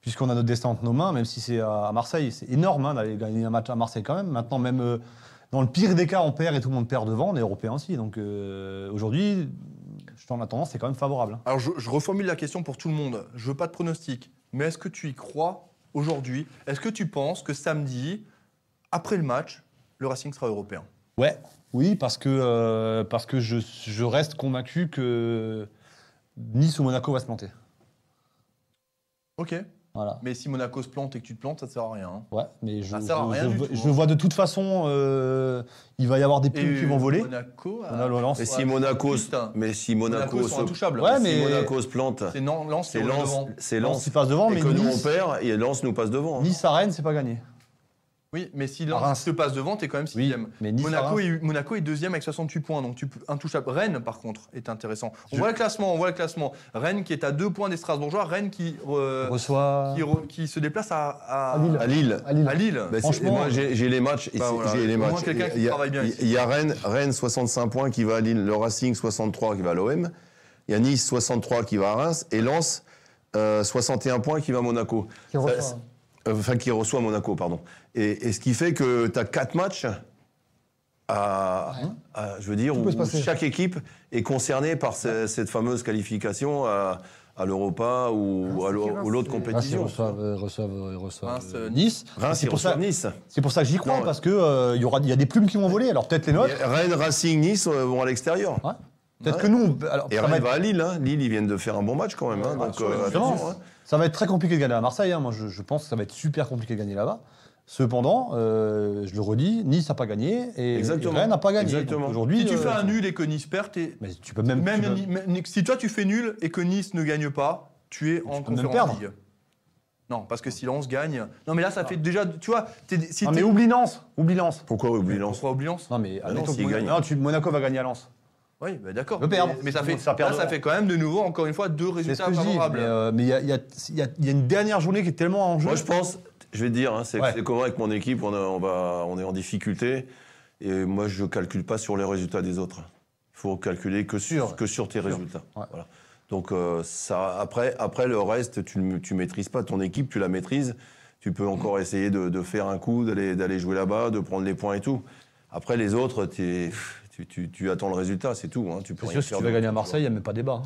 puisqu'on a notre destin entre nos mains, même si c'est à, Marseille. C'est énorme hein, d'aller gagner un match à Marseille quand même. Maintenant, même euh, dans le pire des cas, on perd et tout le monde perd devant, on est européen aussi. Donc, euh, aujourd'hui, je t'en attendant, c'est quand même favorable. hein. Alors, je, je reformule la question pour tout le monde. Je veux pas de pronostic, mais est-ce que tu y crois aujourd'hui? Est-ce que tu penses que samedi, après le match, le Racing sera européen Ouais. Oui, parce que, euh, parce que je, je reste convaincu que Nice ou Monaco va se planter. Ok. Voilà. Mais si Monaco se plante et que tu te plantes, ça ne sert à rien. hein. Ouais, mais je, Ça sert à je- rien je je hein. vois de toute façon, euh, il va y avoir des plumes qui vont voler. Monaco, On a le Lens. Et si Monaco, mais si Monaco, Monaco, sont se, intouchables. Ouais, si mais- Monaco se plante, C'est Lens Lens, c'est Lens Lens. qui passe devant, Et mais que nous on Nice, perd, et Lens nous passe devant. hein. Nice à Rennes, c'est pas gagné. Oui, mais si Lens te passe devant, t'es quand même Oui, sixième. mais Nice à Monaco, est, Monaco est deuxième avec 68 points, donc tu peux intouchable. Rennes, par contre, est intéressant. On Je- voit le classement, on voit le classement. Rennes qui est à deux points des Strasbourgeois. Rennes qui, euh, reçoit. qui, re- qui se déplace à, à, À Lille. À Lille. À Lille. à Lille. Bah, Franchement, moi j'ai j'ai les matchs. Bah, ici, voilà. J'ai les Au moins matchs. quelqu'un qui Il y a- travaille bien il y a- ici. Il y a Rennes, Rennes 65 points qui va à Lille, le Racing 63 qui va à l'OM. Il y a Nice 63 qui va à Reims et Lens euh, 61 points qui va à Monaco. Qui Ça- reçoit. ça- euh, Enfin, qui reçoit Monaco, pardon. Et, et ce qui fait que tu as 4 matchs à, à- je veux dire, Tout où, chaque équipe est concernée par ce- cette fameuse qualification à, à l'Europa ou Ah, à l'autre Reims, ils compétition. reçoivent, euh, reçoivent, euh, reçoivent, Reims, euh, euh, Nice. Reims, c'est ils pour ça. reçoivent Nice. C'est pour ça que j'y crois Non, parce que euh, il y aura, il y a des plumes qui vont voler. Alors peut-être les nôtres. Rennes, Racing, Nice euh, vont à l'extérieur. Ouais. Peut-être Ouais. que nous. on- Alors, Et ça, va Rennes être, va à Lille. Hein. Lille, ils viennent de faire un bon match quand même. hein. Donc, euh, hein. ça va être très compliqué de gagner à Marseille. hein. Moi, je, je pense que ça va être super compliqué de gagner là-bas. Cependant, euh, je le redis, Nice n'a pas gagné et, Exactement. et Rennes n'a pas gagné. Aujourd'hui, Si tu euh, fais un nul et que Nice perd, Mais tu peux même. même, tu peux- même- si toi tu fais nul et que Nice ne gagne pas, tu es en peux même conférence perdre. League. Non, parce que si Lens gagne. Non, mais là, ça fait déjà. Tu vois, si Non, t'es- mais oublie Lens. Oublie Lens. Pourquoi oublie Lens Pourquoi oublie Lens Non, mais Ah non, admettons s'il que Monaco- gagne. non, tu- Monaco va gagner à Lens. Oui, bah d'accord. Mais, mais ça, fait, Ça perd là, ça fait quand même de nouveau, encore une fois, deux résultats que je dis. favorables. Mais euh, il y a, y y y une dernière journée qui est tellement en jeu. Moi, je pense, je vais te dire, hein, c'est Ouais. avec mon équipe, on, a- on va, on est en difficulté. Et moi, je calcule pas sur les résultats des autres. Il faut calculer que sur, que sur tes Sûr. résultats. Ouais. Voilà. Donc, euh, ça, après, après, le reste, tu ne tu maîtrises pas. Ton équipe, tu la maîtrises. Tu peux encore essayer de, de faire un coup, d'aller d'aller jouer là-bas, de prendre les points et tout. Après, les autres, t'es- tu, tu, tu attends le résultat, c'est tout. Hein. Tu peux rien sûr, si tu veux gagner à Marseille, il n'y a même pas débat.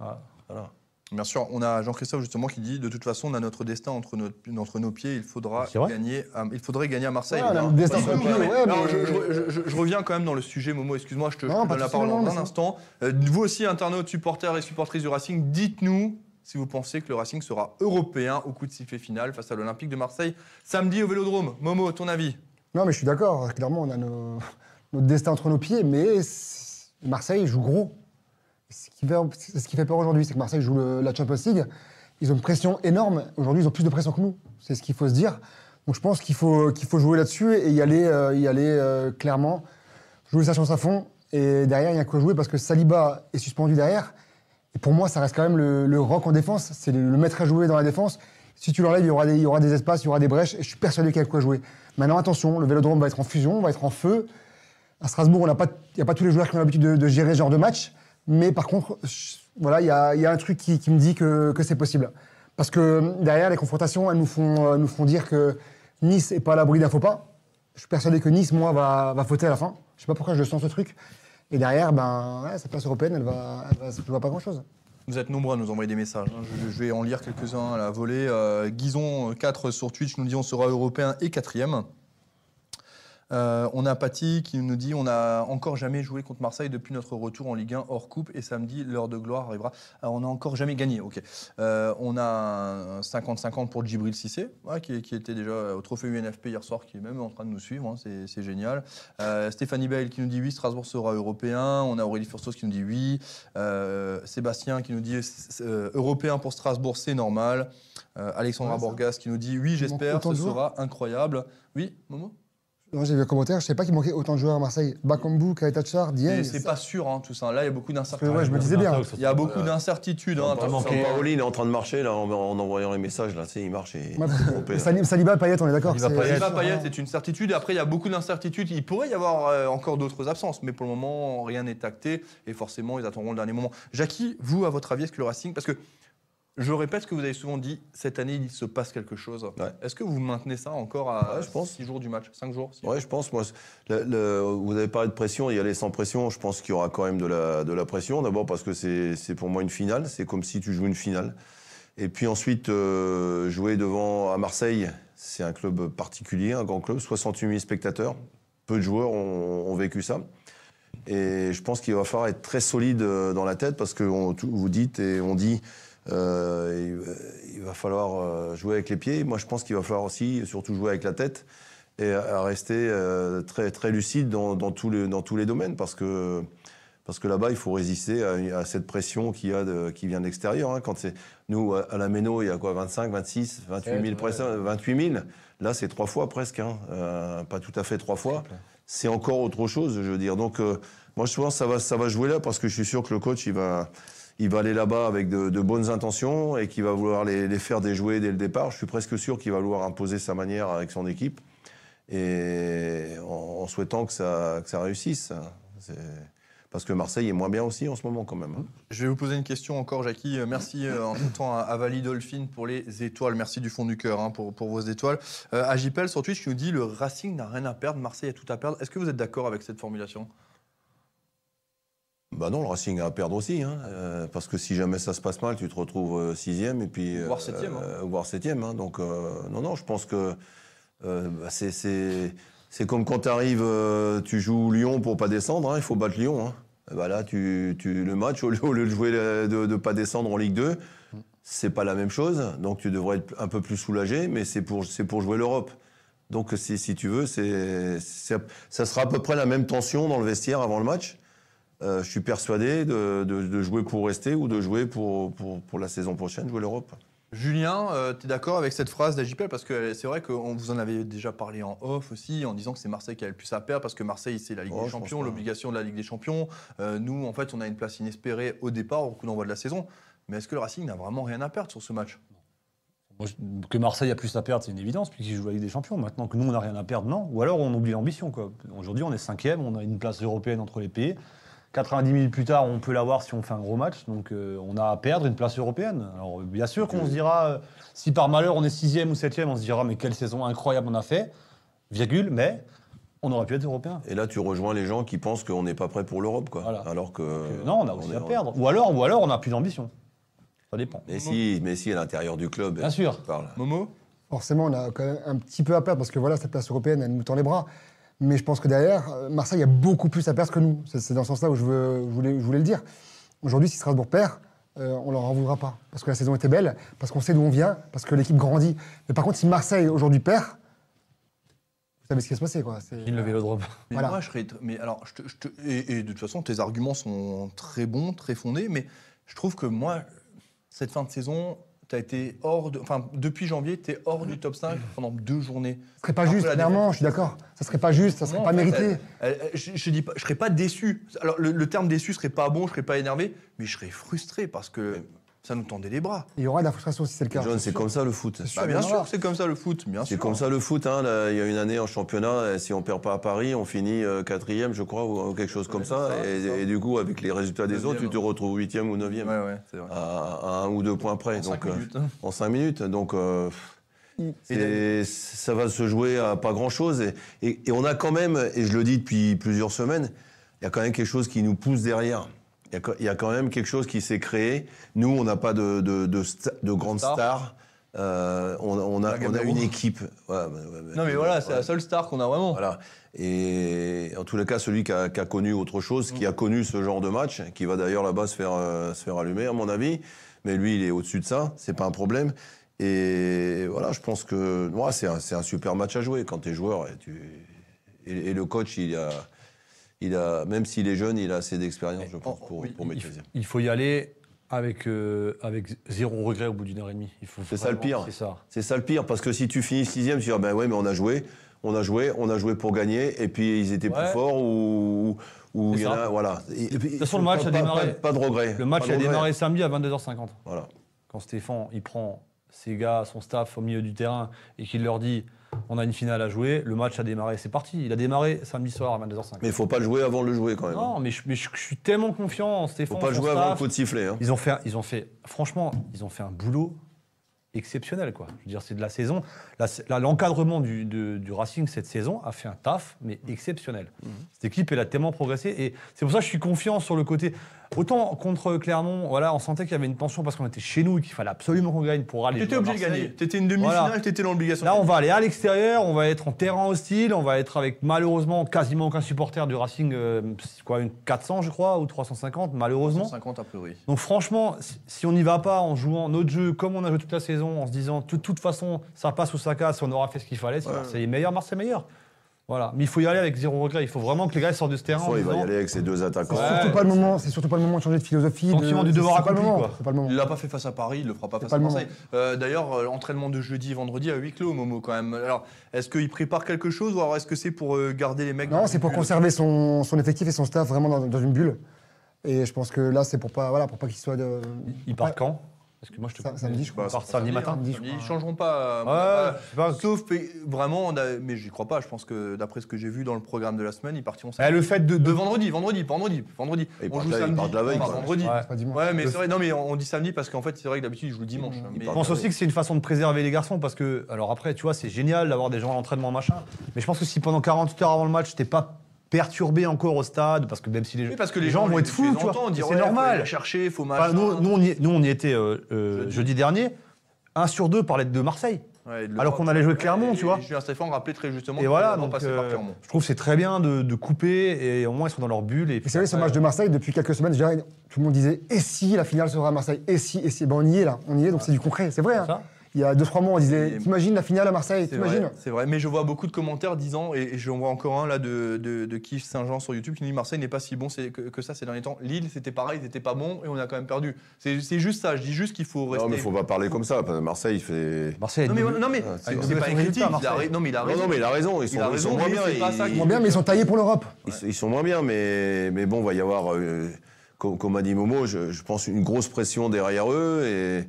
hein. Voilà. Bien sûr, on a Jean-Christophe justement qui dit de toute façon, on a notre destin entre nos, entre nos pieds, il faudra, gagner à, il faudrait gagner à Marseille. Ouais, Non, destin non, non, mais- je, je- je- je reviens quand même dans le sujet, Momo, excuse-moi, je te, donne la parole mais un instant. Euh, vous aussi, internautes, supporters et supportrices du Racing, dites-nous si vous pensez que le Racing sera européen au coup de sifflet final face à l'Olympique de Marseille samedi au Vélodrome. Momo, ton avis? Non, mais je suis d'accord. Clairement, on a nos- destin entre nos pieds, mais Marseille joue gros. Ce qui fait, ce qui fait peur aujourd'hui, c'est que Marseille joue la Champions League. Ils ont une pression énorme. Aujourd'hui, ils ont plus de pression que nous. C'est ce qu'il faut se dire. Donc, je pense qu'il faut, jouer là-dessus et y aller, euh, y aller euh, clairement. Jouer sa chance à fond. Et derrière, il y a quoi jouer parce que Saliba est suspendu derrière. Et pour moi, ça reste quand même le, le rock en défense. C'est le, le maître à jouer dans la défense. Si tu l'enlèves, il y, aura des, il y des espaces, il y aura des brèches. Et je suis persuadé qu'il y a quoi jouer. Maintenant, attention, le vélodrome va être en fusion, va être en feu. À Strasbourg, il n'y a pas tous les joueurs qui ont l'habitude de, gérer ce genre de match. Mais par contre, voilà, il y a, un truc qui, me dit que, c'est possible. Parce que derrière, les confrontations, elles nous font, euh, dire que Nice n'est pas à l'abri d'un faux pas. Je suis persuadé que Nice, moi, va, va fauter à la fin. Je sais pas pourquoi je sens ce truc. Et derrière, ben, cette place européenne, elle va, elle va pas grand-chose. Vous êtes nombreux à nous envoyer des messages. hein. Je, vais en lire quelques-uns à la volée. Euh, Guison 4 sur Twitch nous dit on sera européen et quatrième. Euh, on a Patty qui nous dit on n'a encore jamais joué contre Marseille depuis notre retour en Ligue 1 hors coupe et samedi l'heure de gloire arrivera. Alors, on n'a encore jamais gagné. Ok. Euh, on a un 50-50 pour Djibril Cissé ouais, qui, qui était déjà au trophée UNFP hier soir qui est même en train de nous suivre. hein, c'est génial. Euh, Stéphanie Bale qui nous dit oui Strasbourg sera européen. On a Aurélie Furstos qui nous dit oui. Sébastien qui nous dit européen pour Strasbourg c'est normal. Alexandra Ouais. Borgas qui nous dit oui j'espère ce sera incroyable. Oui Momo? J'ai vu un commentaire, je savais pas qu'il manquait autant de joueurs à Marseille. Bakambu, Kaetachar, Dieng. Mais c'est pas sûr, hein, tout ça. Là, il y a beaucoup d'incertitudes. ouais, je me disais bien. Il y a beaucoup d'incertitudes. Hein, il est en train de marcher là, en, en envoyant les messages. Là, sais, il marche et Saliba, Payet, on est d'accord. Saliba, Payet. c'est une certitude. Et après, il y a beaucoup d'incertitudes. Il pourrait y avoir euh, encore d'autres absences. Mais pour le moment, rien n'est acté. Et forcément, ils attendront le dernier moment. Jackie, vous, à votre avis, est-ce que le Racing. Parce que je répète ce que vous avez souvent dit, cette année, il se passe quelque chose. Ouais. Est-ce que vous maintenez ça encore à Ouais, je pense. 6 jours du match 5 jours Ouais, je pense. Moi, le- le- vous avez parlé de pression, y aller sans pression. Je pense qu'il y aura quand même de la, de la pression. D'abord parce que c'est pour moi une finale. C'est comme si tu jouais une finale. Et puis ensuite, euh, jouer devant à Marseille, c'est un club particulier, un grand club, 68 000 spectateurs. Peu de joueurs ont, ont vécu ça. Et je pense qu'il va falloir être très solide euh, dans la tête parce que on- tout- vous dites et on dit il, il va falloir euh, jouer avec les pieds. Moi, je pense qu'il va falloir aussi surtout jouer avec la tête et à rester euh, très, très lucide dans, dans tous les, dans tous les domaines parce que, parce que là-bas, il faut résister à, à cette pression qu'il y a de- qui vient de l'extérieur. hein. Quand c'est nous, à la Méno, il y a quoi 25, 26, 28 000, ouais. presque, 28 000 Là, c'est trois fois presque, hein. Euh, pas tout à fait trois fois. C'est encore autre chose, je veux dire. Donc, euh, moi, je pense que ça va, ça va jouer là parce que je suis sûr que le coach, il va, il va aller là-bas avec de, bonnes intentions et qu'il va vouloir les, faire déjouer dès le départ. Je suis presque sûr qu'il va vouloir imposer sa manière avec son équipe et en, souhaitant que ça, réussisse. Parce que Marseille est moins bien aussi en ce moment quand même. Je vais vous poser une question encore, Jackie. Euh, Merci euh, en tout temps à, à Vali Dolphin pour les étoiles. Merci du fond du cœur hein, pour, pour vos étoiles. Euh, Agipel sur Twitch qui nous dit le Racing n'a rien à perdre, Marseille a tout à perdre. Est-ce que vous êtes d'accord avec cette formulation? Bah non, le Racing a à perdre aussi, hein, euh, parce que si jamais ça se passe mal, tu te retrouves euh, sixième et puis Voire septième, hein. euh, voire septième. hein. donc non, non, je pense que bah, c'est comme quand tu arrives, tu joues Lyon pour pas descendre, hein, il faut battre Lyon. Hein. Bah là, tu, tu le match au lieu, de jouer de, de pas descendre en Ligue 2, c'est pas la même chose. Donc tu devrais être un peu plus soulagé, mais c'est pour c'est pour jouer l'Europe. Donc si, si tu veux, c'est- ça sera à peu près la même tension dans le vestiaire avant le match. Euh, je suis persuadé de, de- de jouer pour rester ou de jouer pour, pour, pour la saison prochaine, jouer l'Europe. Julien, tu es d'accord avec cette phrase d'Agipel Parce que euh, c'est vrai qu'on vous en avait déjà parlé en off aussi, en disant que c'est Marseille qui a le plus à perdre, parce que Marseille, c'est la Ligue Oh, des Champions, l'obligation de la Ligue des Champions. Euh, nous, en fait, on a une place inespérée au départ, au coup d'envoi de la saison. Mais est-ce que le Racing n'a vraiment rien à perdre sur ce match? Moi, que Marseille a plus à perdre, c'est une évidence, puisqu'il joue avec des champions. Maintenant que nous, on n'a rien à perdre, non. Ou alors, on oublie l'ambition. Aujourd'hui, on est cinquième, on a une place européenne entre les pays. 90 minutes plus tard, on peut l'avoir si on fait un gros match. Donc, euh, on a à perdre une place européenne. Alors, bien sûr qu'on se dira, euh, si par malheur on est sixième ou septième, on se dira, mais quelle saison incroyable on a fait, virgule, mais on aurait pu être européen. Et là, tu rejoins les gens qui pensent qu'on n'est pas prêt pour l'Europe. quoi. Voilà. Alors que. Euh, non, on a aussi est à perdre. Ou alors, ou alors on n'a plus d'ambition. Ça dépend. Mais si, mais si, à l'intérieur du club. Bien sûr. tu parles. Momo? Forcément, on a quand même un petit peu à perdre parce que voilà, cette place européenne, elle nous tend les bras. Mais je pense que derrière, euh, Marseille a beaucoup plus à perdre que nous. C'est dans ce sens-là où je, veux- je voulais, je voulais le dire. Aujourd'hui, si Strasbourg perd, euh, on leur en voudra pas. Parce que la saison était belle, parce qu'on sait d'où on vient, parce que l'équipe grandit. Mais par contre, si Marseille aujourd'hui perd, vous savez ce qui va se passer. Quoi. C'est- Il le vélodrome. Mais Voilà. moi, je serais. Mais alors, je te- je te- et, et de toute façon, tes arguments sont très bons, très fondés, mais je trouve que moi, cette fin de saison, t'as été hors de, enfin, depuis janvier, tu es hors du top 5 pendant deux journées. Ce serait pas juste, la clairement, je suis d'accord. Ça serait pas juste, ça serait Non, pas en fait, mérité. elle- elle- elle- je, je dis pas, je serais pas déçu. Alors le, le terme déçu serait pas bon, je serais pas énervé, mais je serais frustré parce que ça nous tendait les bras. Il y aura de la frustration si c'est le cas. John, c'est comme ça le foot. Sûr. Bah, bien en sûr, c'est comme ça le foot, bien sûr. C'est comme ça le foot. Hein. Là, il y a une année en championnat, et si on perd pas à Paris, on finit euh, quatrième, je crois, ou, ou quelque chose comme Ouais, ça. et, c'est ça. et du coup, avec les résultats des autres, tu te retrouves huitième ou neuvième. Ouais, ouais, c'est vrai. À, à un ou deux points près. En cinq euh, minutes, hein. en cinq minutes. Donc, euh, Et ça va se jouer à pas grand-chose. Et, et- et on a quand même, et je le dis depuis plusieurs semaines, il y a quand même quelque chose qui nous pousse derrière. Il y a, il y a quand même quelque chose qui s'est créé. Nous, on n'a pas de, de, de, sta- de grandes Star. stars. Euh, on, a- on a, La on a Gamero. une équipe. Ouais, ouais, Non mais voilà, c'est ouais. la seule star qu'on a vraiment. Voilà. Et en tous les cas, celui qui a, qui a connu autre chose, qui a connu ce genre de match, qui va d'ailleurs là-bas se faire, euh, se faire allumer, à mon avis. Mais lui, il est au-dessus de ça, c'est pas un problème. Et voilà, je pense que ouais, c'est un, super match à jouer quand tu es joueur. Et, tu- et- et le coach, il a, il a, même s'il est jeune, il a assez d'expérience, je pense, pour, oui, pour Il, maîtriser. il faut y aller avec, euh, avec zéro regret au bout d'une heure et demie. Il faut C'est ça le pire. C'est ça. Le pire, parce que si tu finis sixième, tu dis, ah ben ouais, mais on a joué, on a joué, on a joué pour gagner, et puis ils étaient plus forts, ou, ou C'est il y en ça. a, voilà. Et- puis, toute façon, le match pas- a démarré. Pas, pas de regret. Le match de a regret. démarré samedi à 22h50. Voilà. Quand Stéphane il prend ses gars, son staff au milieu du terrain et qu'il leur dit on a une finale à jouer, le match a démarré. C'est parti. Il a démarré samedi soir à 22h50. Mais il faut pas le jouer avant de le jouer quand même. non, mais je, mais je- je suis tellement confiant en faut Stéphane. pas le son jouer avant le coup de sifflet. Hein. Ils ont fait, ils ont fait, franchement, ils ont fait un boulot exceptionnel, quoi. Je veux dire, c'est de la saison. L'encadrement du, de- du Racing cette saison a fait un taf, mais exceptionnel. Cette équipe, elle a tellement progressé, et c'est pour ça que je suis confiant sur le côté. Autant contre Clermont, voilà, on sentait qu'il y avait une tension parce qu'on était chez nous et qu'il fallait absolument qu'on gagne pour aller. T'étais obligé de gagner. T'étais une demi-finale, Voilà. t'étais dans l'obligation. Là, on va aller à l'extérieur, on va être en terrain hostile, on va être avec malheureusement quasiment aucun supporter du Racing, euh, quoi, une 400 je crois, ou 350, malheureusement. 50 a priori. Donc franchement, si- on n'y va pas en jouant notre jeu comme on a joué toute la saison, en se disant de toute façon ça passe ou ça casse, on aura fait ce qu'il fallait, c'est Marseille est meilleur, Marseille meilleur. Voilà, mais il faut y aller avec zéro regret. Il faut vraiment que les gars sortent de ce terrain. En il va y disant, aller avec ses deux attaquants. C'est surtout pas le moment. C'est surtout pas le moment de changer de philosophie. Sentiment de, du devoir accompli, moment, quoi. C'est pas le moment. Il l'a pas fait face à Paris, il le fera pas face pas à le Marseille. Euh, D'ailleurs, euh, l'entraînement de jeudi et vendredi à huis clos, Momo, quand même. Alors, est-ce qu'il prépare quelque chose ou alors est-ce que c'est pour euh, garder les mecs Non, c'est pour conserver son, son effectif et son staff vraiment dans, dans une bulle. Et je pense que là, c'est pour pas, voilà, pour pas qu'il soit de. Il part quand? Parce que moi je te Ça- samedi, je crois. Samedi matin. samedi, je Samedi, crois. Ils changeront pas. euh, Ouais, euh, pas. Sauf vraiment, on a- mais j'y crois pas. Je pense que d'après ce que j'ai vu dans le programme de la semaine, ils partiront Eh, samedi. le fait de, De de- vendredi, vendredi, pas vendredi, vendredi. Ils on joue ils samedi, la veille, on vendredi. Ouais. Pas mais c'est vrai. Non, mais on dit samedi parce qu'en fait, c'est vrai que d'habitude, ils jouent le dimanche. Mmh. Mais- Je pense aussi que c'est une façon de préserver les garçons parce que, alors après, tu vois, c'est génial d'avoir des gens à l'entraînement, machin. Mais je pense que si pendant 48 heures avant le match, t'es pas perturbé encore au stade, parce que même si les, Oui, parce que les gens vont être fous, c'est ouais, faut normal. la chercher, faut Enfin, nous, nous, on y, nous, on y était euh, euh, Jeudi. jeudi. dernier. Un sur deux parlait de Marseille. Ouais, de le- Alors qu'on allait jouer Clermont, Ouais, tu vois. et Julien Stéphane rappelait très justement Et voilà, donc passer euh, par Clermont. je trouve que c'est très bien de, de couper et au moins ils sont dans leur bulle. Et, Et c'est vrai, ce match de Marseille, depuis quelques semaines, tout le monde disait et si la finale sera à Marseille Et si Et si Ben, On y est là, on y est, donc c'est du concret. C'est vrai. hein. Il y a 2-3 mois, on disait Et- T'imagines la finale à Marseille C'est vrai, T'imagines c'est vrai, mais je vois beaucoup de commentaires disant, et, et j'en vois encore un là de, de, de Kiff Saint-Jean sur YouTube qui nous dit Marseille n'est pas si bon que, que ça ces derniers temps. Lille c'était pareil, ils n'étaient pas bons et on a quand même perdu. C'est juste ça, je dis juste qu'il faut rester. Non, mais faut pas parler comme ça. Marseille, il fait. Marseille, a Non mais, non, Ah, c'est pas une critique, il non mais il a raison. non, mais il a raison. Ils sont, Il ils sont moins bien. ils- qui- Moins bien, mais ils sont taillés pour l'Europe. Ils, sont moins bien, mais, mais bon, il va y avoir, euh, comme, a dit Momo, je, je pense une grosse pression derrière eux. Et,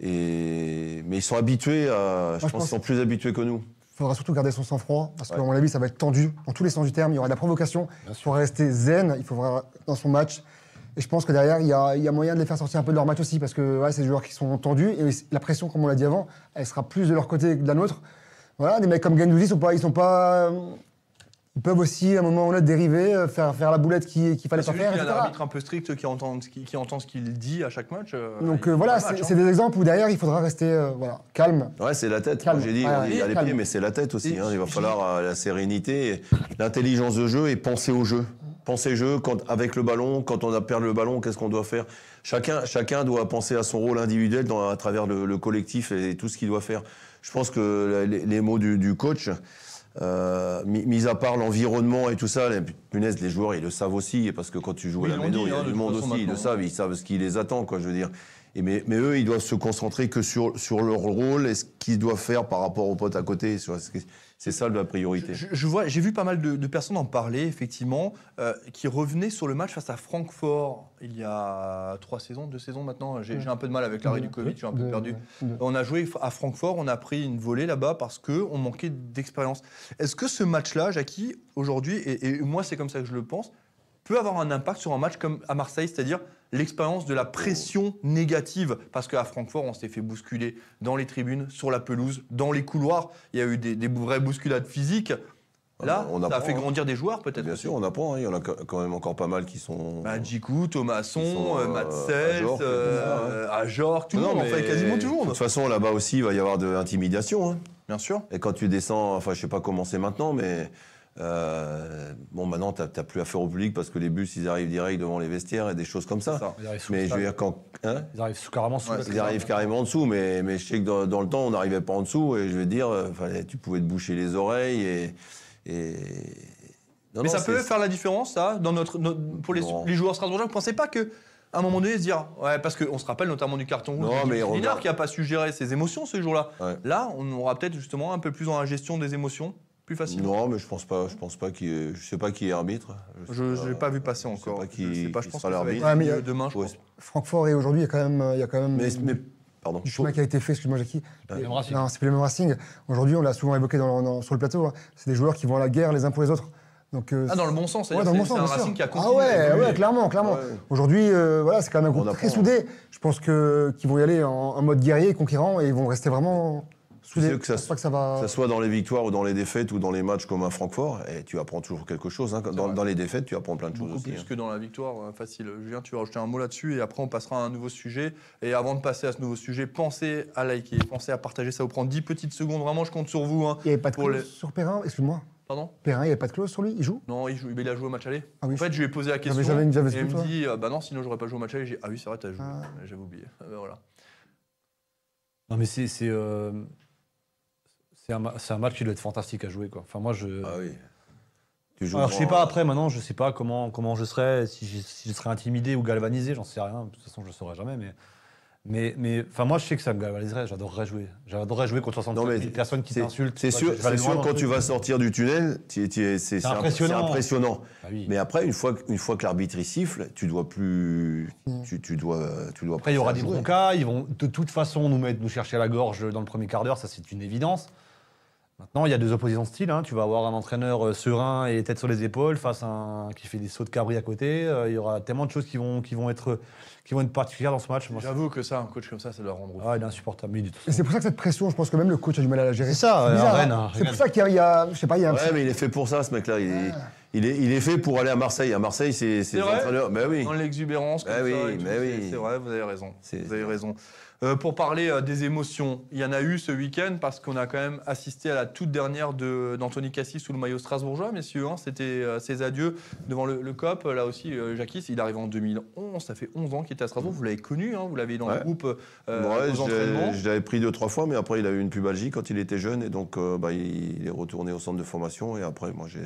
et, mais ils sont habitués à. Je je pense pense- qu'ils sont plus habitués que nous. Il faudra surtout garder son sang-froid, parce Ouais. qu'à mon avis, ça va être tendu, dans tous les sens du terme. Il y aura de la provocation. Il faudra rester zen, il faudra dans son match. Et je pense que derrière, il y a, il y a moyen de les faire sortir un peu de leur match aussi, parce que ouais, c'est des joueurs qui sont tendus. Et la pression, comme on l'a dit avant, elle sera plus de leur côté que de la nôtre. Voilà, des mecs comme Gendouzi, ils sont pas, ils sont pas, ils peuvent aussi à un moment ou à un autre dériver, euh, faire, faire la boulette qu'il qu'il fallait pas faire, qu'il y a un arbitre un peu strict qui entend, ce qui, qui entend ce qu'il dit à chaque match. euh, Donc il euh, voilà, c'est hein. des exemples où derrière, il faudra rester euh, voilà, calme. Ouais, c'est la tête. J'ai dit, Ouais, on dit, il ouais, les calme. pieds, mais c'est la tête aussi. Hein. Il va falloir euh, la sérénité, l'intelligence de jeu et penser au jeu. Penser au jeu quand, avec le ballon, quand on a perdu le ballon, qu'est-ce qu'on doit faire? Chacun, chacun doit penser à son rôle individuel dans, à travers le, le collectif et tout ce qu'il doit faire. Je pense que les, les mots du, du coach, euh, mis, à part l'environnement et tout ça, les, punaise, les joueurs, ils le savent aussi, parce que quand tu joues Oui, à la dit, il y a hein, du monde aussi, ils le savent, ils savent ce qui les attend, quoi, je veux dire. Et mais, mais eux, ils doivent se concentrer que sur, sur leur rôle et ce qu'ils doivent faire par rapport aux potes à côté. sur C'est ça la priorité. Je, je vois, j'ai vu pas mal de, de personnes en parler, effectivement, euh, qui revenaient sur le match face à Francfort il y a trois saisons, deux saisons maintenant. J'ai un peu de mal avec l'arrêt du Covid, j'ai un peu perdu. On a joué à Francfort, on a pris une volée là-bas parce qu'on manquait d'expérience. Est-ce que ce match-là, Jackie, aujourd'hui, et, et moi c'est comme ça que je le pense, peut avoir un impact sur un match comme à Marseille, c'est-à-dire l'expérience de la pression négative Parce qu'à Francfort, on s'est fait bousculer dans les tribunes, sur la pelouse, dans les couloirs. Il y a eu des, des vraies bousculades physiques. Là, On ça a fait hein. grandir des joueurs peut-être. Bien sûr, on apprend. hein. Il y en a quand même encore pas mal qui sont. Bah, Djikou, Thomasson, euh, euh, Sells, Jorque, euh, tout le Non, monde, en mais fait, quasiment tout le De monde. toute façon, là-bas aussi, il va y avoir de l'intimidation. hein. Bien sûr. Et quand tu descends, enfin, je sais pas comment c'est maintenant, mais euh, bon, maintenant, tu n'as plus affaire au public parce que les bus, ils arrivent direct devant les vestiaires et des choses comme ça. Mais je veux dire, quand. hein? Ils arrivent sous- carrément sous Ouais, ils arrivent carrément en dessous, mais, mais je sais que dans, dans le temps, on n'arrivait pas en dessous. Et je veux dire, euh, fallait, tu pouvais te boucher les oreilles et. et... Non, Mais non, ça peut faire la différence, ça, dans notre, notre- pour les, joueurs strasbourgeois. Vous ne pensez pas que à un moment donné, se dire, ouais, parce qu'on se rappelle notamment du carton rouge Non, mais qui n'a pas su gérer ses émotions ce jour-là. Ouais. Là, on aura peut-être justement un peu plus dans la gestion des émotions, plus facilement. Non, mais je pense pas. Je pense pas qu'il. est- Je sais pas qui est arbitre. Je ne l'ai pas vu passer je sais encore. pas qui- je sais pas, je pense que l'arbitre. Ouais, mais il y a- demain, je Ouais. pense. Francfort et aujourd'hui, il y a quand même, il y a quand même Mais, mais pardon. du chemin qui a été fait, excuse-moi Jackie. Le même Racing. Non, c'est plus le même Racing. Aujourd'hui, on l'a souvent évoqué dans- dans- sur le plateau, hein. c'est des joueurs qui vont à la guerre les uns pour les autres. Donc, euh, Ah, dans le bon sens, Ouais, dans le bon c'est sens, un. Racing qui a Ah ouais, ouais, clairement, clairement. Ouais. Aujourd'hui, euh, voilà, c'est quand même un groupe très soudé. Je pense que qu'ils vont y aller en, en mode guerrier, conquérant, et ils vont rester vraiment sais que ça pas que ça va. Que ce soit dans les victoires ou dans les défaites ou dans les matchs comme à Francfort, et tu apprends toujours quelque chose. hein. Dans, dans les défaites, tu apprends plein de choses Beaucoup aussi. plus hein. que dans la victoire, euh, facile. Julien, tu vas rajouter un mot là-dessus et après on passera à un nouveau sujet. Et avant de passer à ce nouveau sujet, pensez à liker, pensez à partager. Ça vous prend 10 petites secondes. Vraiment, je compte sur vous. hein. Il n'y avait pas de clause les- sur Perrin, excuse-moi. Pardon? Perrin, il n'y avait pas de clause sur lui, il joue? Non, il, joue, il a joué au match aller. Ah oui. En fait, je lui ai posé la question. j'avais une- j'avais et ce il me dit euh, Bah non, sinon j'aurais pas joué au match aller. J'ai Ah oui, c'est vrai, t'as joué. Ah. J'avais oublié. Ah ben voilà. Non, mais c'est c'est un, ma- c'est un match qui doit être fantastique à jouer. Quoi. Enfin, moi, je. Ah oui. Tu joues Alors, je sais pas après, maintenant, je sais pas comment, comment je serais, si je, si je serais intimidé ou galvanisé, j'en sais rien. De toute façon, je le saurais jamais. Mais, mais, mais enfin, moi, je sais que ça me galvaniserait. J'adorerais jouer. J'adorerais jouer contre 60 Non, mais personnes qui c'est- t'insultent. C'est Ouais, sûr, c'est sûr quand tu vas sortir du tunnel, tu- tu es- c'est c'est imp- impressionnant. c'est impressionnant. Ah oui. Mais après, une fois, que- une fois que l'arbitre il siffle, tu dois plus. Mm. Tu, tu dois, tu dois Après, il y aura des broncas. Ils vont de toute façon nous mettre, nous chercher à la gorge dans le premier quart d'heure. Ça, c'est une évidence. Maintenant, il y a deux oppositions de style. hein. Tu vas avoir un entraîneur euh, serein et tête sur les épaules face à un qui fait des sauts de cabri à côté. Euh, il y aura tellement de choses qui vont, qui vont, être, qui vont être particulières dans ce match. J'avoue que ça, un coach comme ça, ça doit rendre ouf. Ah, il est insupportable. Mais il est tout- Et c'est pour ça que cette pression, je pense que même le coach a du mal à la gérer. C'est ça, C'est euh, bizarre, Rennes, hein. hein, C'est pour ça qu'il y a- il y a, je sais pas, il y a un Ouais, petit- mais il est fait pour ça, ce mec-là. Il, est- il est, il est fait pour aller à Marseille. À Marseille, c'est c'est C'est les vrai entraîneurs. Ben oui. Dans l'exubérance, comme Bah ça. oui, et tout, mais c'est- oui. C'est vrai, vous avez raison. C'est- Vous avez raison. Euh, pour parler euh, des émotions, il y en a eu ce week-end parce qu'on a quand même assisté à la toute dernière de- d'Anthony Cassis sous le maillot strasbourgeois, messieurs. hein. C'était euh, ses adieux devant le, le COP. Là aussi, Jackie, il arrive en 2011. Ça fait 11 ans qu'il était à Strasbourg. Vous l'avez connu, hein, vous l'avez dans le groupe Ouais, aux entraînements. je l'avais pris deux, trois fois, mais après, il a eu une pubalgie quand il était jeune, et donc bah, il, il est retourné au centre de formation, et après, moi, j'ai.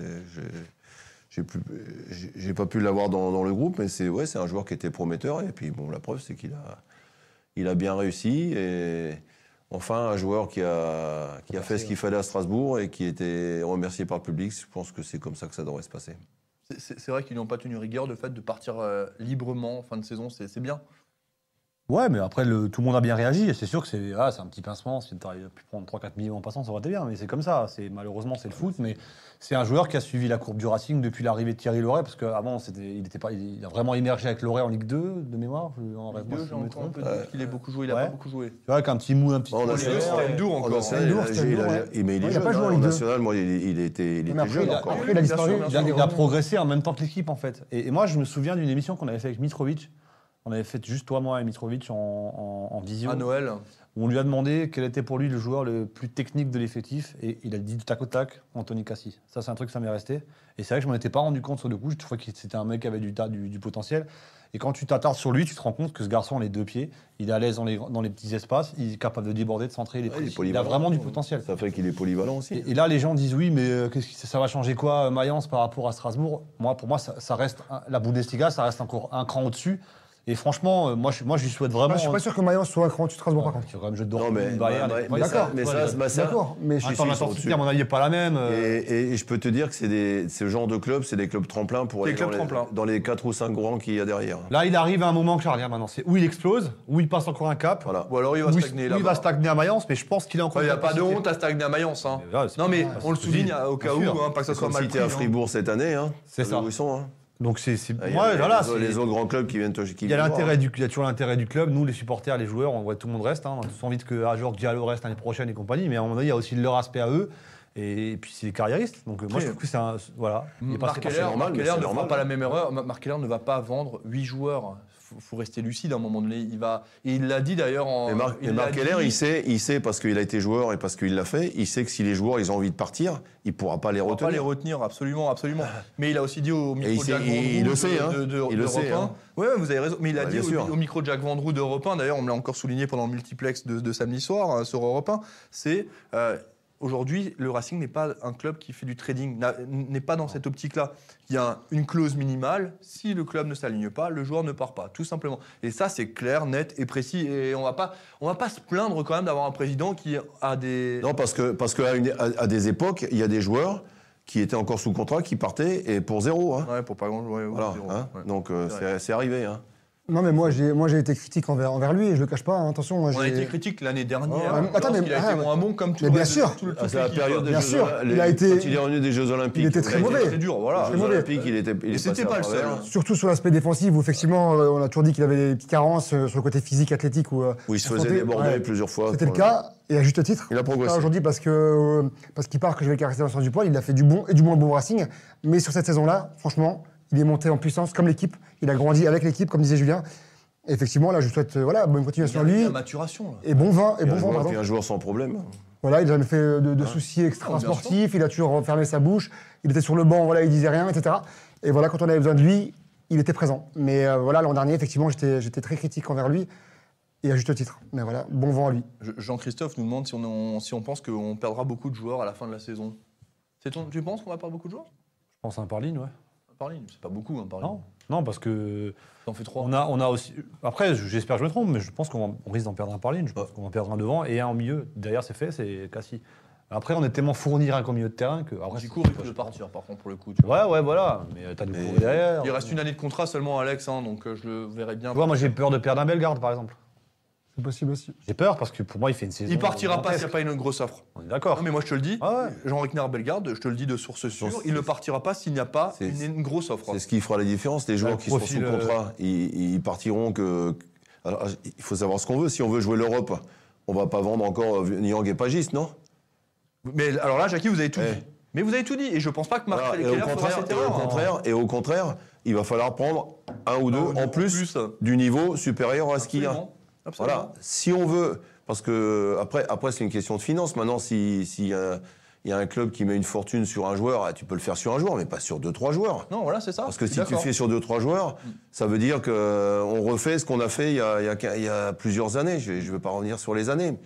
j'ai- pas pu l'avoir dans, dans le groupe, mais c'est ouais, c'est un joueur qui était prometteur. Et puis bon, la preuve, c'est qu'il a, il a bien réussi. Et enfin, un joueur qui a, qui a fait ce qu'il fallait à Strasbourg et qui était remercié par le public. Je pense que c'est comme ça que ça devrait se passer. C'est- vrai qu'ils n'ont pas tenu rigueur. Le fait de partir euh, librement en fin de saison, c'est bien. Ouais, mais après, le, tout le monde a bien réagi. Et c'est sûr que c'est ah, c'est un petit pincement. Si tu arrives à pu prendre 3-4 millions en passant, ça aurait été bien. Mais c'est comme ça. C'est Malheureusement, c'est le foot. Mais c'est un joueur qui a suivi la courbe du Racing depuis l'arrivée de Thierry Loret. Parce qu'avant, il, était pas, il a vraiment émergé avec Loret en Ligue 2, de mémoire. Je- en si j'ai je me trompe. qu'il ait beaucoup joué. Il a Ouais. pas beaucoup joué. Tu vois, avec un petit mou, un petit. Bon, on a Endur encore. A- il a- il a- ouais. il- mais il est il a jeune. pas joué en Ligue national, moi, il, il était, il Mais était après, jeune il a- encore. il a Il a, il a progressé en même temps que l'équipe en fait. Et, et moi je me souviens d'une émission qu'on avait fait avec Mitrovic On avait fait juste toi, moi et Mitrovic en, en, en visio. À Noël. où On lui a demandé quel était pour lui le joueur le plus technique de l'effectif et il a dit du tac au tac Anthony Cassi. Ça, c'est un truc, ça m'est resté. Et c'est vrai que je m'en étais pas rendu compte sur le coup. Je trouvais que c'était un mec qui avait du, du, du potentiel. Et quand tu t'attardes sur lui, tu te rends compte que ce garçon a les deux pieds. Il est à l'aise dans les, dans les petits espaces. Il est capable de déborder, de centrer. Il, Ouais, il a vraiment du potentiel. Ça fait qu'il est polyvalent aussi. Et, et là, les gens disent oui, mais euh, ça va changer quoi, euh, Mayence, par rapport à Strasbourg? Moi, pour moi, ça, ça reste la Bundesliga, ça reste encore un cran au-dessus. Et franchement, euh, moi, je, moi, je lui souhaite vraiment. Moi, je suis pas sûr que Mayence soit un cran tu Strasbourg, par contre. Il y a quand même jeu de mais, Bayern, mais- ça, D'accord, mais je suis au-dessus. à mon avis, n'est pas la même. euh, Et, je peux te dire que c'est des, ce genre de clubs, c'est des clubs tremplins pour Des aller clubs dans, les, tremplins. dans les 4 ou 5 grands qu'il y a derrière. Là, il arrive à un moment charnière maintenant. C'est où il explose, où il passe encore un cap. Voilà. Ou alors il va stagner là. il va stagner à Mayence, mais je pense qu'il est encore. Il n'y a pas de honte à stagner à Mayence. hein. C'est Non, mais on le c'est souligne au cas où, sûr. hein, pas que ça soit Comme mal si à hein. Fribourg cette année. C'est ça. vu Où ils sont. Donc c'est, Ah, il y a ouais, les, voilà, les- c'est- les autres grands clubs qui viennent qui Il y a l'intérêt du, il y a toujours l'intérêt du club. Nous, les supporters, les joueurs, on voit tout le monde reste. Hein. On a tous envie que Ajor Diallo reste l'année prochaine et compagnie. Mais à un moment donné, il y a aussi leur aspect à eux. Et, puis c'est des carriéristes. Donc euh, moi, je trouve que c'est un, voilà. Marc par- Keller, normal, Marc mais Keller ne fera pas la même erreur. Ma- Marc Keller ne va pas vendre 8 joueurs. Faut, faut rester lucide à un moment donné. Il va, et il l'a dit d'ailleurs en. Et Marc, il et Marc dit- il sait, il sait parce qu'il a été joueur et parce qu'il l'a fait, il sait que si les joueurs ils ont envie de partir, il pourra pas les Il ne pas les retenir. retenir, absolument, absolument. Mais il a aussi dit au micro de Jack Vendroux il le sait, de- hein. de, de, Il le d'Europe sait, 1. hein. Ouais, vous avez raison. Mais il a Bah, dit au, micro de Jack Vendroux d'Europe 1, d'ailleurs, on me l'a encore souligné pendant le multiplex de, samedi soir euh, sur Europe 1, c'est euh, aujourd'hui, le Racing n'est pas un club qui fait du trading, n'est pas dans cette optique-là. Il y a un- une clause minimale. Si le club ne s'aligne pas, le joueur ne part pas, tout simplement. Et ça, c'est clair, net et précis. Et on va pas, on va pas se plaindre quand même d'avoir un président qui a des. Non, parce que parce qu'à une- à, à des époques, il y a des joueurs qui étaient encore sous contrat, qui partaient et pour zéro. Hein. Ouais, pour pas grand. ouais, Voilà. zéro, hein. ouais. Donc euh, c'est arrivé. Hein. Non, mais moi, j'ai moi, j'ai été critique envers, envers lui et je le cache pas. hein. Attention, moi, On a j'ai. été critique l'année dernière. Oh, attends, mais- il a ah, été ouais. moins bon comme tout Mais le bien reste sûr. tout le- Ah, c'est la l'équipe, période des Bien Jeux sûr, les- il a été- Quand il est revenu des Jeux Olympiques. Il était très a été- mauvais. Très dur, voilà. Très Jeux mauvais. Olympiques, il était. il Et est c'était passé pas le seul. travers. Surtout sur l'aspect défensif, où effectivement, euh, on a toujours dit qu'il avait des petites carences euh, sur le côté physique, athlétique. Où, euh, Où il se faisait déborder ouais. plusieurs fois. C'était le cas, et à juste titre. Il a progressé. Pas Aujourd'hui, parce que euh, parce qu'il part que je vais le caresser dans le sens du poil, il a fait du bon et du moins bon Racing. Mais sur cette saison-là, franchement, il est monté en puissance comme l'équipe. Il a grandi avec l'équipe, comme disait Julien. Et effectivement, là, je lui souhaite euh, voilà, bonne continuation à lui. la maturation. là. Et bon vin, et Et bon pardon. est un joueur sans problème. Voilà, il n'a jamais fait de, soucis Ah, extra bien sportifs. Il a toujours fermé sa bouche. Il était sur le banc, voilà, il disait rien, etc. Et voilà, quand on avait besoin de lui, il était présent. Mais euh, voilà, l'an dernier, effectivement, j'étais très critique envers lui. Et à juste titre. Mais voilà, bon vent à lui. Je- Jean-Christophe nous demande si on, on- si on pense qu'on perdra beaucoup de joueurs à la fin de la saison. Ton- tu penses qu'on va perdre beaucoup de joueurs? Je pense à un par ligne, ouais. Par ligne, c'est pas beaucoup, hein, par ligne. Non, non, parce que T'en fais trois. on a, on a aussi. Après, j'espère que je me trompe, mais je pense qu'on risque d'en perdre un par ligne. Je pense qu'on va en perdre un devant et un au milieu. Derrière, c'est fait, c'est Cassis. Après, on est tellement fourni rien qu'au milieu de terrain que. Après, c'est- risque de partir, par contre, pour le coup. tu vois. Ouais, ouais, voilà. Mais t'as du derrière. Il reste une année de contrat seulement, Alex, hein, donc euh, je le verrai bien. Tu vois, moi, j'ai peur de perdre un Bellegarde, par exemple. C'est possible aussi. J'ai peur parce que pour moi, il fait une saison. Il partira pas s'il n'y a pas une grosse offre. On est d'accord. Non, mais moi je te le dis, Ah ouais. Jean-Ric Bellegarde, je te le dis de source sûre, il ne partira pas s'il n'y a pas c'est- une, une grosse offre. C'est ce qui fera la différence. Les joueurs qui sont profil, sous euh, contrat, ils, ils partiront que. Alors, il faut savoir ce qu'on veut. Si on veut jouer l'Europe, on va pas vendre encore euh, Niang et Pagis, non? Mais alors là, Jackie, vous avez tout Eh. dit. Mais vous avez tout dit, et je pense pas que Voilà, Marcel et, au Keller fera contraire, cette et, au erreur. contraire, et au contraire, il va falloir prendre un ou deux ou deux en plus, en plus. du niveau supérieur à ce qu'il y a. Absolument. Absolument. Voilà. Si on veut, parce que après, après c'est une question de finance. Maintenant, si s'il y, a- il y a un club qui met une fortune sur un joueur, ah, tu peux le faire sur un joueur, mais pas sur deux trois joueurs. Non, voilà, c'est ça. Parce que si tu fais sur deux trois joueurs, ça veut dire que euh, on refait ce qu'on a fait il y a, il y a quin- il y a plusieurs années. Je ne veux pas revenir sur les années.